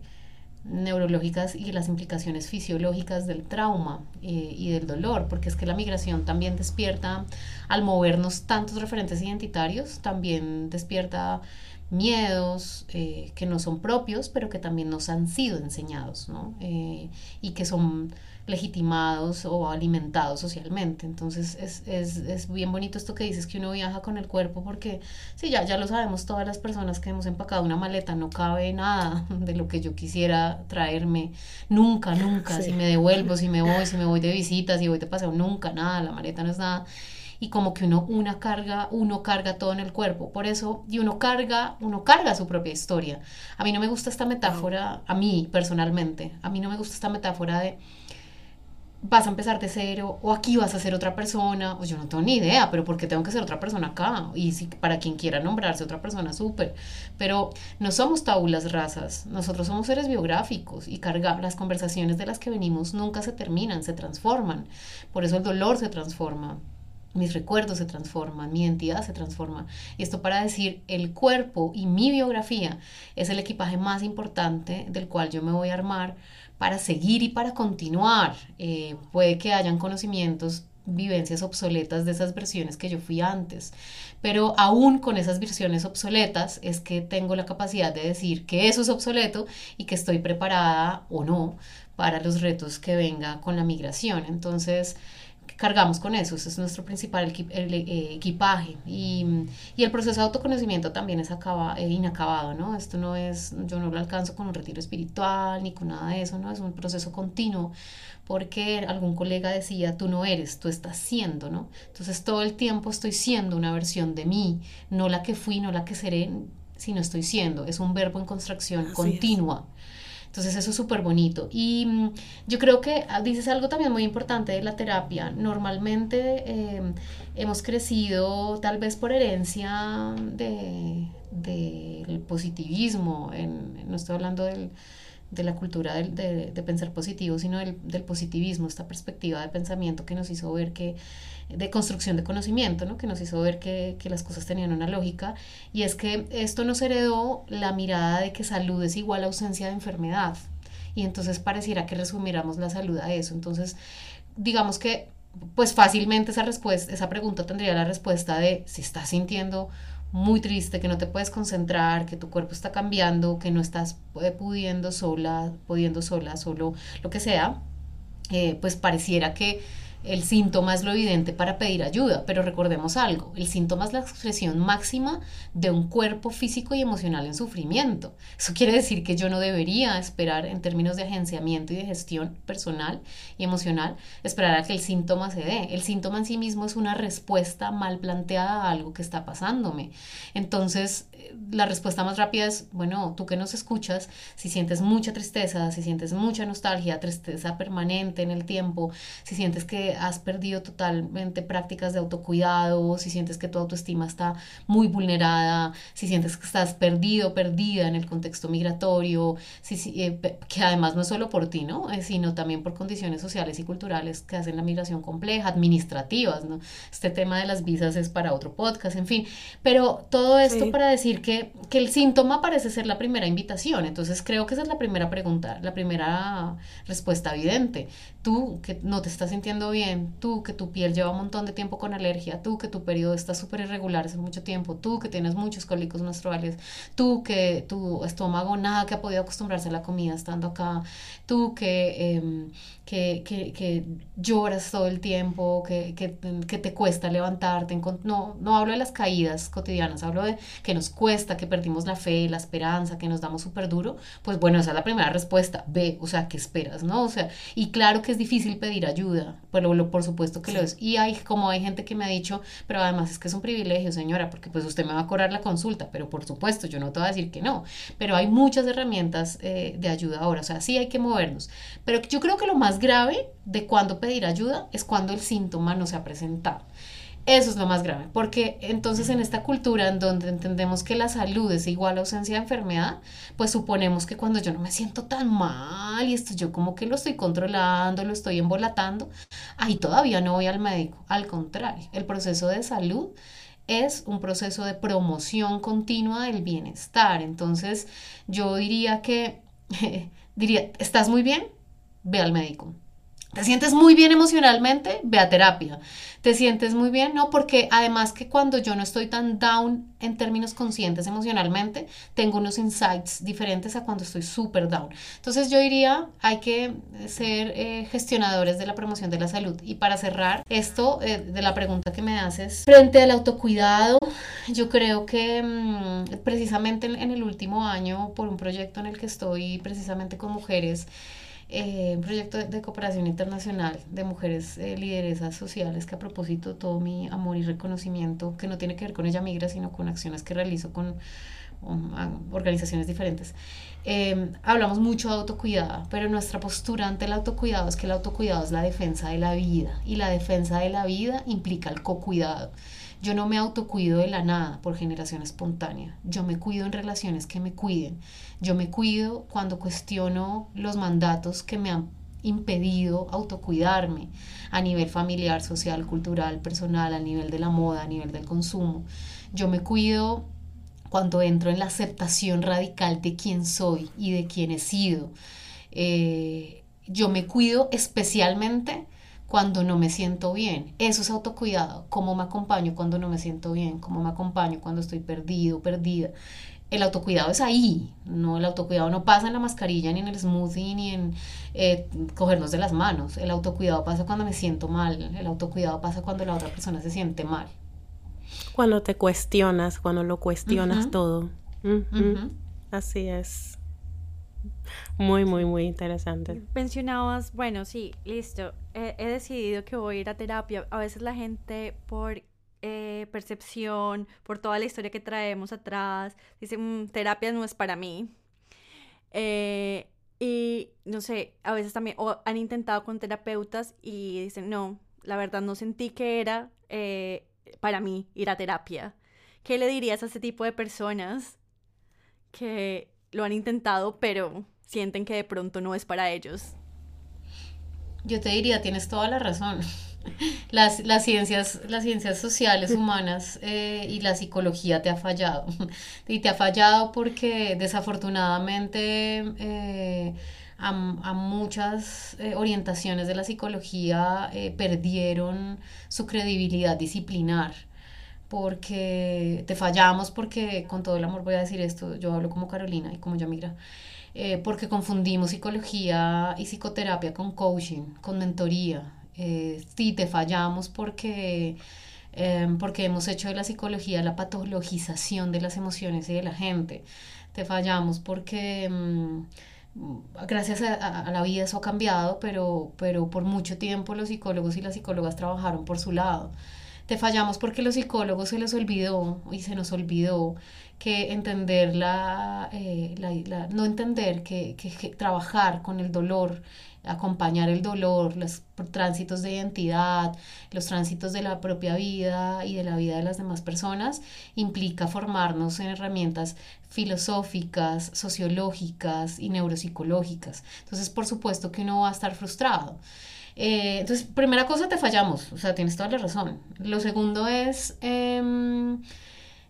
neurológicas y las implicaciones fisiológicas del trauma eh, y del dolor, porque es que la migración también despierta, al movernos tantos referentes identitarios, también despierta miedos eh, que no son propios, pero que también nos han sido enseñados, ¿no? Eh, y que son legitimados o alimentados socialmente. Entonces es, es, es, bien bonito esto que dices que uno viaja con el cuerpo porque sí, ya, ya lo sabemos todas las personas que hemos empacado una maleta, no cabe nada de lo que yo quisiera traerme, nunca, nunca, si me devuelvo, si me voy, si me voy de visitas, si voy de paseo, nunca, nada, la maleta no es nada y como que uno una carga, uno carga todo en el cuerpo. Por eso, y uno carga, uno carga su propia historia. A mí no me gusta esta metáfora, a mí personalmente, a mí no me gusta esta metáfora de vas a empezar de cero o aquí vas a ser otra persona, o yo no tengo ni idea, pero ¿por qué tengo que ser otra persona acá? Y si para quien quiera nombrarse otra persona, súper, pero no somos tabulas razas, nosotros somos seres biográficos y cargar las conversaciones de las que venimos nunca se terminan, se transforman, por eso el dolor se transforma, mis recuerdos se transforman, mi identidad se transforma. Y esto para decir, el cuerpo y mi biografía es el equipaje más importante del cual yo me voy a armar para seguir y para continuar. Eh, puede que hayan conocimientos, vivencias obsoletas de esas versiones que yo fui antes, pero aún con esas versiones obsoletas es que tengo la capacidad de decir que eso es obsoleto y que estoy preparada o no para los retos que venga con la migración. Entonces, cargamos con eso, ese es nuestro principal eh, equipaje. Y, y, el proceso de autoconocimiento también es acaba, eh, inacabado, ¿no? Esto no es, yo no lo alcanzo con un retiro espiritual ni con nada de eso, ¿no? Es un proceso continuo, porque algún colega decía, tú no eres, tú estás siendo, ¿no? Entonces todo el tiempo estoy siendo una versión de mí, no la que fui, no la que seré, sino estoy siendo. Es un verbo en construcción continua. Entonces eso es súper bonito. Y mm, yo creo que ah, dices algo también muy importante de la terapia. Normalmente em, hemos crecido tal vez por herencia del de, positivismo. En, no estoy hablando del, de la cultura de, de, pensar positivo, sino del, del positivismo, esta perspectiva de pensamiento que nos hizo ver que de construcción de conocimiento, ¿no? que nos hizo ver que, que, las cosas tenían una lógica, y es que esto nos heredó la mirada de que salud es igual a ausencia de enfermedad, y entonces pareciera que resumiéramos la salud a eso. Entonces, digamos que, pues fácilmente esa respuesta, esa pregunta tendría la respuesta de si estás sintiendo muy triste, que no te puedes concentrar, que tu cuerpo está cambiando, que no estás eh, pudiendo sola, pudiendo sola, solo lo que sea, eh, pues pareciera que el síntoma es lo evidente para pedir ayuda, pero recordemos algo, el síntoma es la expresión máxima de un cuerpo físico y emocional en sufrimiento. Eso quiere decir que yo no debería esperar en términos de agenciamiento y de gestión personal y emocional, esperar a que el síntoma se dé. El síntoma en sí mismo es una respuesta mal planteada a algo que está pasándome. Entonces, la respuesta más rápida es, bueno, tú que nos escuchas, si sientes mucha tristeza, si sientes mucha nostalgia, tristeza permanente en el tiempo, si sientes que has perdido totalmente prácticas de autocuidado, si sientes que tu autoestima está muy vulnerada, si sientes que estás perdido, perdida en el contexto migratorio, si, eh, que además no es solo por ti, ¿no? Eh, sino también por condiciones sociales y culturales que hacen la migración compleja, administrativas, ¿no? Este tema de las visas es para otro podcast, en fin, pero todo esto para decir que, el síntoma parece ser la primera invitación. Entonces creo que esa es la primera pregunta, la primera respuesta evidente. Tú que no te estás sintiendo bien, tú que tu piel lleva un montón de tiempo con alergia, tú que tu periodo está súper irregular hace mucho tiempo, tú que tienes muchos cólicos menstruales, tú que tu estómago nada que ha podido acostumbrarse a la comida estando acá, tú que... Em, que, que, que, lloras todo el tiempo, que, que, te cuesta levantarte. No, no hablo de las caídas cotidianas, hablo de que nos cuesta, que perdimos la fe, la esperanza, que nos damos súper duro. Pues bueno, esa es la primera respuesta. Ve, o sea, ¿qué esperas? ¿No? O sea, y claro que es difícil pedir ayuda, pues lo, por supuesto que lo es. Y hay, como hay gente que me ha dicho, pero además es que es un privilegio, señora, porque pues usted me va a cobrar la consulta, pero por supuesto, yo no te voy a decir que no. Pero hay muchas herramientas eh, de ayuda ahora, o sea, sí hay que movernos. Pero yo creo que lo más grave de cuando pedir ayuda es cuando el síntoma no se ha presentado. Eso es lo más grave, porque entonces en esta cultura en donde entendemos que la salud es igual a ausencia de enfermedad, pues suponemos que cuando yo no me siento tan mal y esto yo como que lo estoy controlando, lo estoy embolatando, ahí todavía no voy al médico. Al contrario, el proceso de salud es un proceso de promoción continua del bienestar. Entonces yo diría que, diría, ¿estás muy bien? Ve al médico. ¿Te sientes muy bien emocionalmente? Ve a terapia. ¿Te sientes muy bien? No, porque además que cuando yo no estoy tan down en términos conscientes emocionalmente, tengo unos insights diferentes a cuando estoy súper down. Entonces yo diría, hay que ser eh, gestionadores de la promoción de la salud. Y para cerrar esto eh, de la pregunta que me haces, frente al autocuidado, yo creo que mm, precisamente en el último año, por un proyecto en el que estoy precisamente con mujeres, eh, un proyecto de, cooperación internacional de mujeres eh, lideresas sociales que a propósito todo mi amor y reconocimiento, que no tiene que ver con ella migra, sino con acciones que realizo con organizaciones diferentes. Em, hablamos mucho de autocuidado, pero nuestra postura ante el autocuidado es que el autocuidado es la defensa de la vida y la defensa de la vida implica el cocuidado. Yo no me autocuido de la nada por generación espontánea. Yo me cuido en relaciones que me cuiden. Yo me cuido cuando cuestiono los mandatos que me han impedido autocuidarme a nivel familiar, social, cultural, personal, a nivel de la moda, a nivel del consumo. Yo me cuido cuando entro en la aceptación radical de quién soy y de quién he sido. Eh, yo me cuido especialmente cuando no me siento bien. Eso es autocuidado. ¿Cómo me acompaño cuando no me siento bien? ¿Cómo me acompaño cuando estoy perdido, perdida? El autocuidado es ahí, no el autocuidado no pasa en la mascarilla, ni en el smoothie, ni en eh, cogernos de las manos. El autocuidado pasa cuando me siento mal, el autocuidado pasa cuando la otra persona se siente mal. Cuando te cuestionas, cuando lo cuestionas todo. Así es. Muy, muy, muy interesante. Mencionabas, bueno, sí, listo. He, decidido que voy a ir a terapia. A veces la gente por eh, percepción, por toda la historia que traemos atrás, dice, mm, terapia no es para mí. Eh, y no sé, a veces también o han intentado con terapeutas y dicen, no, la verdad no sentí que era eh, para mí ir a terapia. ¿Qué le dirías a ese tipo de personas que lo han intentado, pero sienten que de pronto no es para ellos. Yo te diría, tienes toda la razón. Las, las ciencias, las ciencias sociales humanas eh, y la psicología te ha fallado. Y te ha fallado porque desafortunadamente eh, a, muchas eh, orientaciones de la psicología perdieron su credibilidad disciplinar porque te fallamos, porque con todo el amor voy a decir esto, yo hablo como Carolina y como yo mira, eh, porque confundimos psicología y psicoterapia con coaching, con mentoría. Eh, sí, te fallamos porque, em, porque hemos hecho de la psicología la patologización de las emociones y de la gente. Te fallamos porque... Em, gracias a, a, la vida eso ha cambiado, pero, pero por mucho tiempo los psicólogos y las psicólogas trabajaron por su lado te fallamos porque los psicólogos se les olvidó y se nos olvidó que entender la, eh, no entender que, trabajar con el dolor, acompañar el dolor, los tránsitos de identidad, los tránsitos de la propia vida y de la vida de las demás personas, implica formarnos en herramientas filosóficas, sociológicas y neuropsicológicas. Entonces, por supuesto que uno va a estar frustrado. Eh, entonces, primera cosa, te fallamos, o sea, tienes toda la razón. Lo segundo es, em,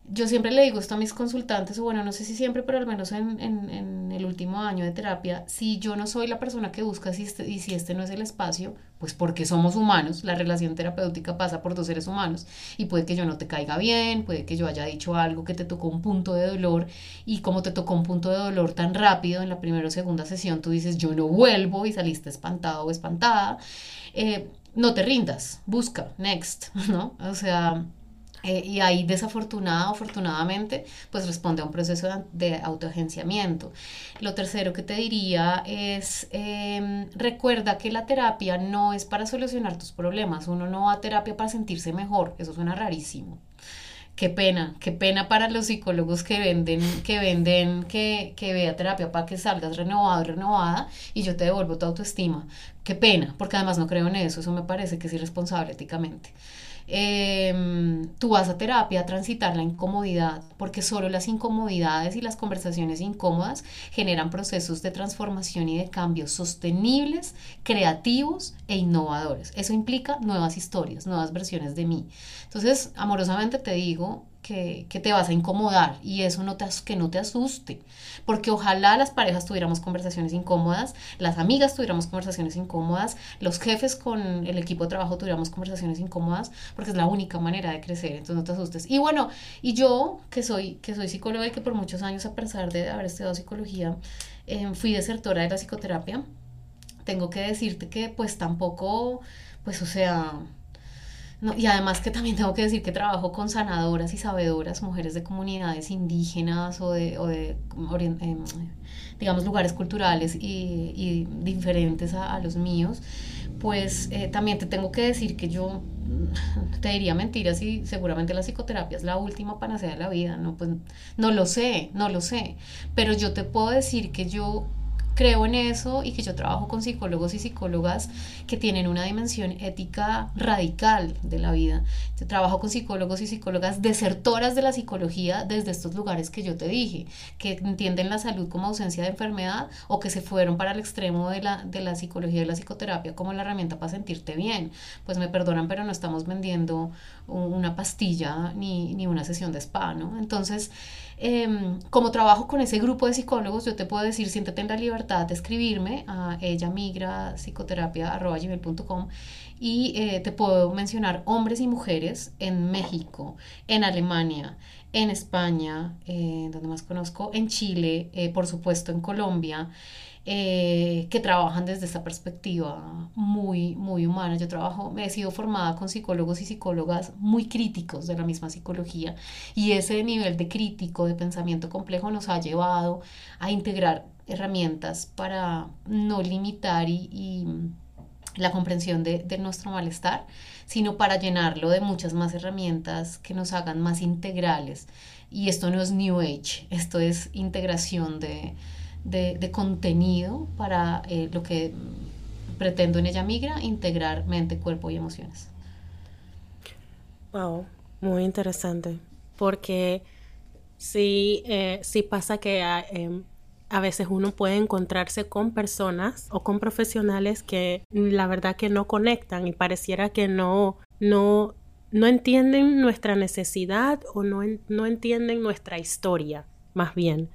yo siempre le digo esto a mis consultantes, o bueno, no sé si siempre, pero al menos en, en, el último año de terapia, si yo no soy la persona que busca si este, y si este no es el espacio, pues porque somos humanos, la relación terapéutica pasa por dos seres humanos y puede que yo no te caiga bien, puede que yo haya dicho algo que te tocó un punto de dolor y como te tocó un punto de dolor tan rápido en la primera o segunda sesión, tú dices yo no vuelvo y saliste espantado o espantada, eh, no te rindas, busca, next, ¿no? O sea eh, y ahí desafortunada o afortunadamente, pues responde a un proceso de, autoagenciamiento. Lo tercero que te diría es, em, recuerda que la terapia no es para solucionar tus problemas, uno no va a terapia para sentirse mejor, eso suena rarísimo. Qué pena, qué pena para los psicólogos que venden, que venden, que, que vea terapia para que salgas renovado renovada y yo te devuelvo tu autoestima. Qué pena, porque además no creo en eso, eso me parece que es irresponsable éticamente. Em, tú vas a terapia a transitar la incomodidad, porque solo las incomodidades y las conversaciones incómodas generan procesos de transformación y de cambio sostenibles, creativos e innovadores. Eso implica nuevas historias, nuevas versiones de mí. Entonces, amorosamente te digo, que, te vas a incomodar y eso no te, que no te asuste, porque ojalá las parejas tuviéramos conversaciones incómodas, las amigas tuviéramos conversaciones incómodas, los jefes con el equipo de trabajo tuviéramos conversaciones incómodas, porque es la única manera de crecer, entonces no te asustes. Y bueno, y yo que soy, que soy psicóloga y que por muchos años, a pesar de haber estudiado psicología, eh, fui desertora de la psicoterapia, tengo que decirte que pues tampoco, pues o sea, y además que también tengo que decir que trabajo con sanadoras y sabedoras, mujeres de comunidades indígenas o de, o de em, digamos, lugares culturales y, y diferentes a, los míos, pues eh, también te tengo que decir que yo mm, te diría mentiras y seguramente la psicoterapia es la última panacea de la vida, no, pues, no lo sé, no lo sé, pero yo te puedo decir que yo creo en eso y que yo trabajo con psicólogos y psicólogas que tienen una dimensión ética radical de la vida. Yo trabajo con psicólogos y psicólogas desertoras de la psicología desde estos lugares que yo te dije, que entienden la salud como ausencia de enfermedad o que se fueron para el extremo de la, de la psicología y la psicoterapia como la herramienta para sentirte bien. Pues me perdonan, pero no estamos vendiendo una pastilla ni, ni una sesión de spa, ¿no? Entonces, Em, como trabajo con ese grupo de psicólogos, yo te puedo decir, siéntete en la libertad de escribirme a ella migra psicoterapia.com y eh, te puedo mencionar hombres y mujeres en México, en Alemania, en España, eh, donde más conozco, en Chile, eh, por supuesto en Colombia. Eh, que trabajan desde esa perspectiva muy, muy humana. Yo trabajo, me he sido formada con psicólogos y psicólogas muy críticos de la misma psicología y ese nivel de crítico, de pensamiento complejo nos ha llevado a integrar herramientas para no limitar y, la comprensión de, de, nuestro malestar, sino para llenarlo de muchas más herramientas que nos hagan más integrales. Y esto no es New Age, esto es integración de, de, contenido para eh, lo que pretendo en ella migra, integrar mente, cuerpo y emociones. Wow, muy interesante, porque sí, eh, sí pasa que a, em, a veces uno puede encontrarse con personas o con profesionales que la verdad que no conectan y pareciera que no, no, no entienden nuestra necesidad o no, no entienden nuestra historia, más bien.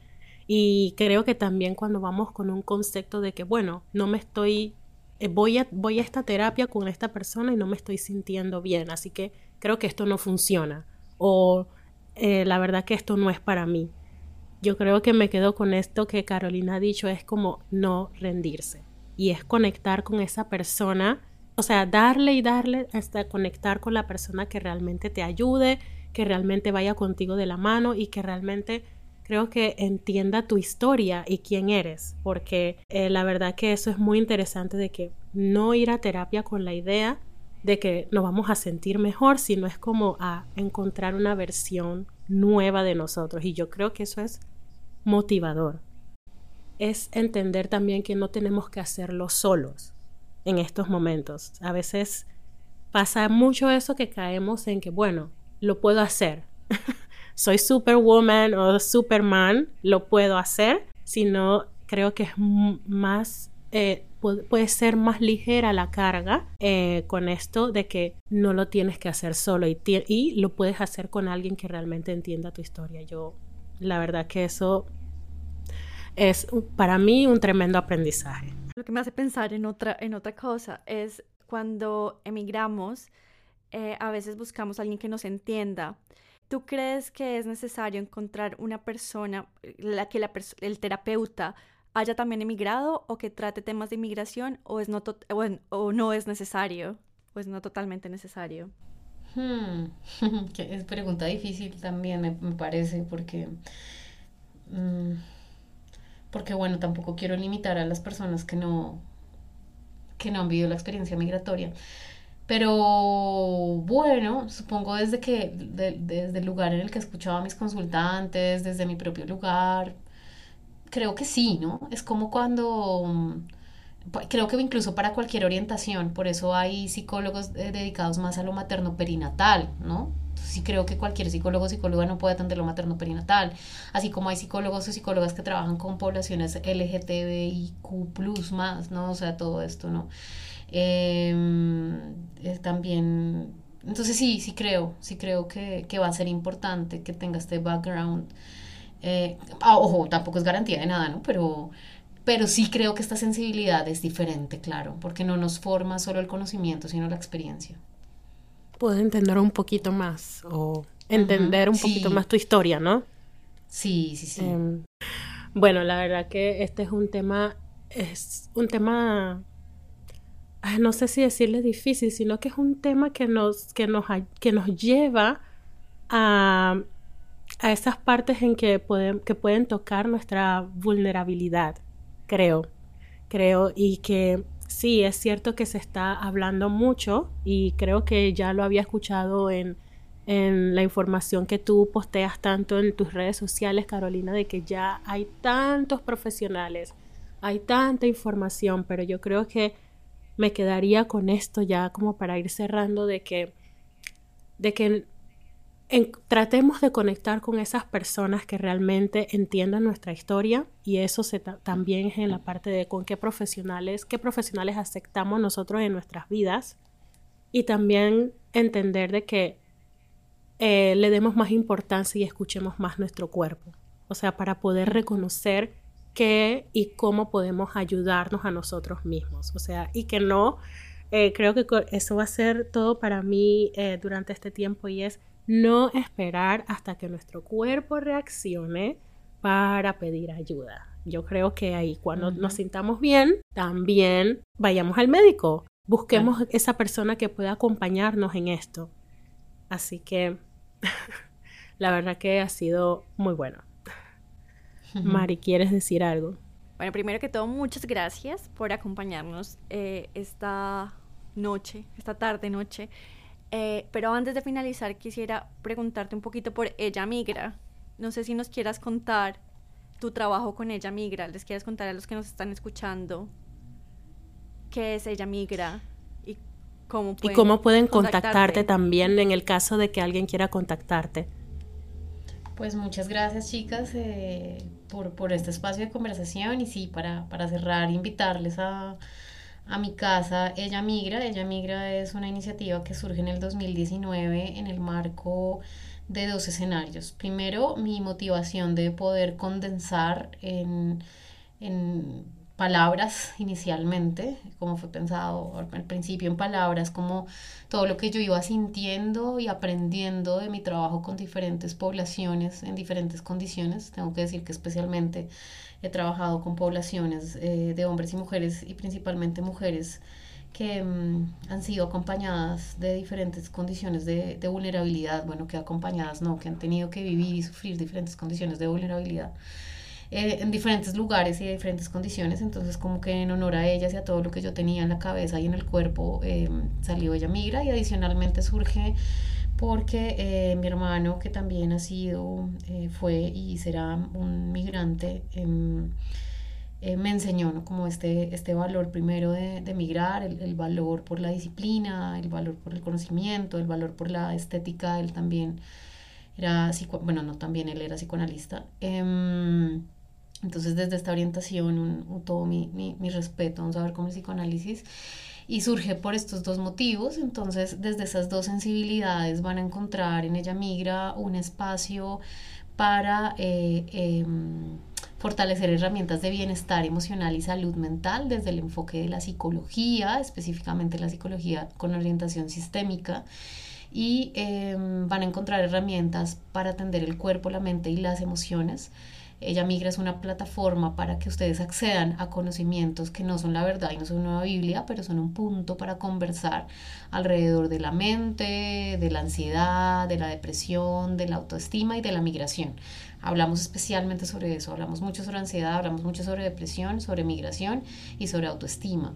Y creo que también cuando vamos con un concepto de que, bueno, no me estoy, eh, voy, a, voy a esta terapia con esta persona y no me estoy sintiendo bien, así que creo que esto no funciona o eh, la verdad que esto no es para mí. Yo creo que me quedo con esto que Carolina ha dicho, es como no rendirse y es conectar con esa persona, o sea, darle y darle hasta conectar con la persona que realmente te ayude, que realmente vaya contigo de la mano y que realmente creo que entienda tu historia y quién eres, porque eh, la verdad que eso es muy interesante de que no ir a terapia con la idea de que nos vamos a sentir mejor, sino es como a encontrar una versión nueva de nosotros y yo creo que eso es motivador. Es entender también que no tenemos que hacerlo solos en estos momentos. A veces pasa mucho eso que caemos en que, bueno, lo puedo hacer. soy Superwoman o Superman, lo puedo hacer, sino creo que es más, eh, puede, ser más ligera la carga eh, con esto de que no lo tienes que hacer solo y, y lo puedes hacer con alguien que realmente entienda tu historia. Yo, la verdad que eso es para mí un tremendo aprendizaje. Lo que me hace pensar en otra, en otra cosa es cuando emigramos, eh, a veces buscamos a alguien que nos entienda ¿Tú crees que es necesario encontrar una persona, la que el terapeuta haya también emigrado o que trate temas de inmigración o, es no, o, no es necesario o es no totalmente necesario? Hmm. es pregunta difícil también, me, parece, porque... Mm, porque bueno, tampoco quiero limitar a las personas que no, que no han vivido la experiencia migratoria. Pero bueno, supongo desde que, desde el lugar en el que escuchaba a mis consultantes, desde mi propio lugar, creo que sí, ¿no? Es como cuando, mm, creo que incluso para cualquier orientación, por eso hay psicólogos eh, dedicados más a lo materno perinatal, ¿no? sí creo que cualquier psicólogo o psicóloga no puede atender lo materno perinatal, así como hay psicólogos o psicólogas que trabajan con poblaciones LGTBIQ+, más, ¿no? O sea, todo esto, ¿no? Em, también, entonces sí, sí creo, sí creo que, que, va a ser importante que tenga este background. Eh, ah, ojo, tampoco es garantía de nada, ¿no? Pero, pero sí creo que esta sensibilidad es diferente, claro, porque no nos forma solo el conocimiento, sino la experiencia puedes entender un poquito más o entender un poquito más tu historia, ¿no? Sí, sí, sí. Em, bueno, la verdad que este es un tema, es un tema, no sé si decirle difícil, sino que es un tema que nos, que nos, que nos lleva a, a esas partes en que pueden, que pueden tocar nuestra vulnerabilidad, creo, creo, y que sí, es cierto que se está hablando mucho y creo que ya lo había escuchado en, en la información que tú posteas tanto en tus redes sociales, Carolina, de que ya hay tantos profesionales, hay tanta información, pero yo creo que me quedaría con esto ya como para ir cerrando de que, de que tratemos de conectar con esas personas que realmente entiendan nuestra historia y eso se también es en la parte de con qué profesionales, qué profesionales aceptamos nosotros en nuestras vidas y también entender de que eh, le demos más importancia y escuchemos más nuestro cuerpo, o sea, para poder reconocer qué y cómo podemos ayudarnos a nosotros mismos, o sea, y que no, eh, creo que eso va a ser todo para mí eh, durante este tiempo y es no esperar hasta que nuestro cuerpo reaccione para pedir ayuda. Yo creo que ahí cuando nos sintamos bien, también vayamos al médico, busquemos esa persona que pueda acompañarnos en esto. Así que la verdad que ha sido muy bueno. Mari, ¿quieres decir algo? Bueno, primero que todo, muchas gracias por acompañarnos eh, esta noche, esta tarde noche eh, pero antes de finalizar, quisiera preguntarte un poquito por Ella Migra. No sé si nos quieras contar tu trabajo con Ella Migra, les quieras contar a los que nos están escuchando qué es Ella Migra y cómo pueden, y cómo pueden contactarte. también en el caso de que alguien quiera contactarte. Pues muchas gracias chicas eh, por, por, este espacio de conversación y sí, para, para cerrar, invitarles a, a mi casa Ella Migra. Ella Migra es una iniciativa que surge en el 2019 en el marco de dos escenarios. Primero, mi motivación de poder condensar en, en palabras inicialmente, como fue pensado al principio en palabras, como todo lo que yo iba sintiendo y aprendiendo de mi trabajo con diferentes poblaciones en diferentes condiciones. Tengo que decir que especialmente He trabajado con poblaciones eh, de hombres y mujeres y principalmente mujeres que mm, han sido acompañadas de diferentes condiciones de, vulnerabilidad, bueno, que acompañadas no, que han tenido que vivir y sufrir diferentes condiciones de vulnerabilidad eh, en diferentes lugares y de diferentes condiciones, entonces como que en honor a ellas y a todo lo que yo tenía en la cabeza y en el cuerpo, eh, salió ella migra y adicionalmente surge porque eh, mi hermano, que también ha sido, eh, fue y será un migrante, em, eh, me enseñó como este, este valor primero de, de migrar, el, valor por la disciplina, el valor por el conocimiento, el valor por la estética, él también era, bueno, no también, él era psicoanalista. Em, entonces desde esta orientación, un, todo mi, mi, mi respeto, a ver cómo el psicoanálisis y surge por estos dos motivos. Entonces, desde esas dos sensibilidades van a encontrar en ella migra un espacio para eh, em, fortalecer herramientas de bienestar emocional y salud mental desde el enfoque de la psicología, específicamente la psicología con orientación sistémica. Y em, van a encontrar herramientas para atender el cuerpo, la mente y las emociones Ella Migra es una plataforma para que ustedes accedan a conocimientos que no son la verdad y no son una Biblia, pero son un punto para conversar alrededor de la mente, de la ansiedad, de la depresión, de la autoestima y de la migración. Hablamos especialmente sobre eso, hablamos mucho sobre ansiedad, hablamos mucho sobre depresión, sobre migración y sobre autoestima.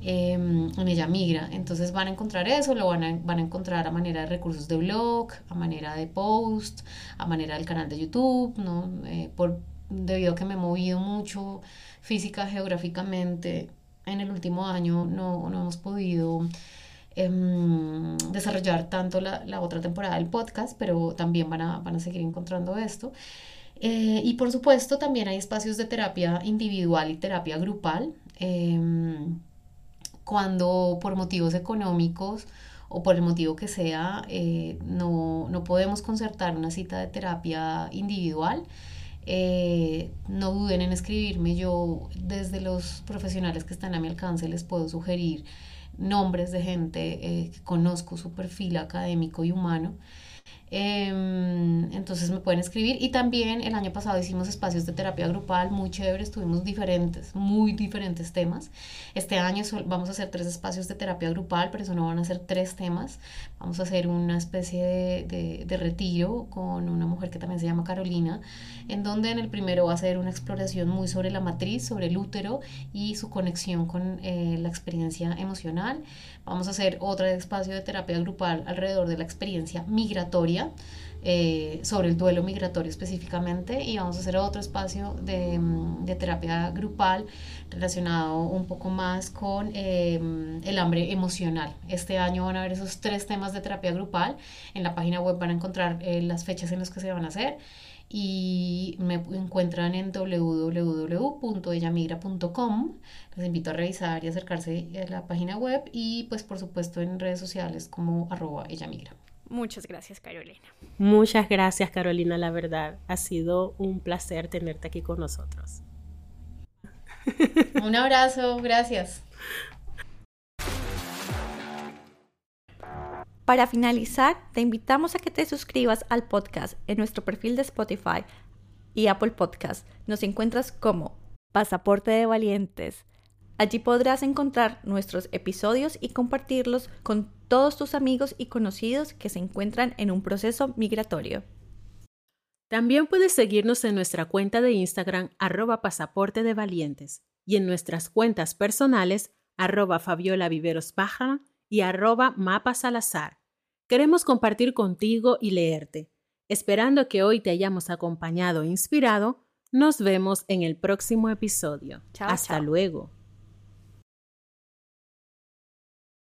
Em, en ella migra. Entonces van a encontrar eso, lo van a, van a encontrar a manera de recursos de blog, a manera de post, a manera del canal de YouTube, ¿no? Eh, por, debido a que me he movido mucho física, geográficamente, en el último año no, no hemos podido em, desarrollar tanto la, la, otra temporada del podcast, pero también van a, van a seguir encontrando esto. Eh, y por supuesto también hay espacios de terapia individual y terapia grupal. Em, cuando por motivos económicos o por el motivo que sea, eh, no, no, podemos concertar una cita de terapia individual, eh, no duden en escribirme. Yo desde los profesionales que están a mi alcance les puedo sugerir nombres de gente eh, que conozco su perfil académico y humano Em, entonces me pueden escribir. Y también el año pasado hicimos espacios de terapia grupal muy chéveres, tuvimos diferentes, muy diferentes temas. Este año vamos a hacer tres espacios de terapia grupal, pero eso no van a ser tres temas. Vamos a hacer una especie de, de, retiro con una mujer que también se llama Carolina, en donde en el primero va a ser una exploración muy sobre la matriz, sobre el útero y su conexión con eh, la experiencia emocional. Vamos a hacer otro espacio de terapia grupal alrededor de la experiencia migratoria, eh, sobre el duelo migratorio específicamente, y vamos a hacer otro espacio de, mm, terapia grupal relacionado un poco más con em, el hambre emocional. Este año van a ver esos tres temas de terapia grupal. En la página web van a encontrar eh, las fechas en las que se van a hacer y me encuentran en www.ellamigra.com. Les invito a revisar y acercarse a la página web y pues por supuesto en redes sociales como arroba ellamigra. Muchas gracias Carolina. Muchas gracias Carolina, la verdad ha sido un placer tenerte aquí con nosotros. Un abrazo, gracias. Para finalizar, te invitamos a que te suscribas al podcast en nuestro perfil de Spotify y Apple Podcast. Nos encuentras como Pasaporte de Valientes. Allí podrás encontrar nuestros episodios y compartirlos con todos tus amigos y conocidos que se encuentran en un proceso migratorio. También puedes seguirnos en nuestra cuenta de Instagram arroba pasaporte de valientes y en nuestras cuentas personales arroba Fabiola Viveros y arroba Mapa Salazar. Queremos compartir contigo y leerte. Esperando que hoy te hayamos acompañado e inspirado, nos vemos en el próximo episodio. Hasta luego.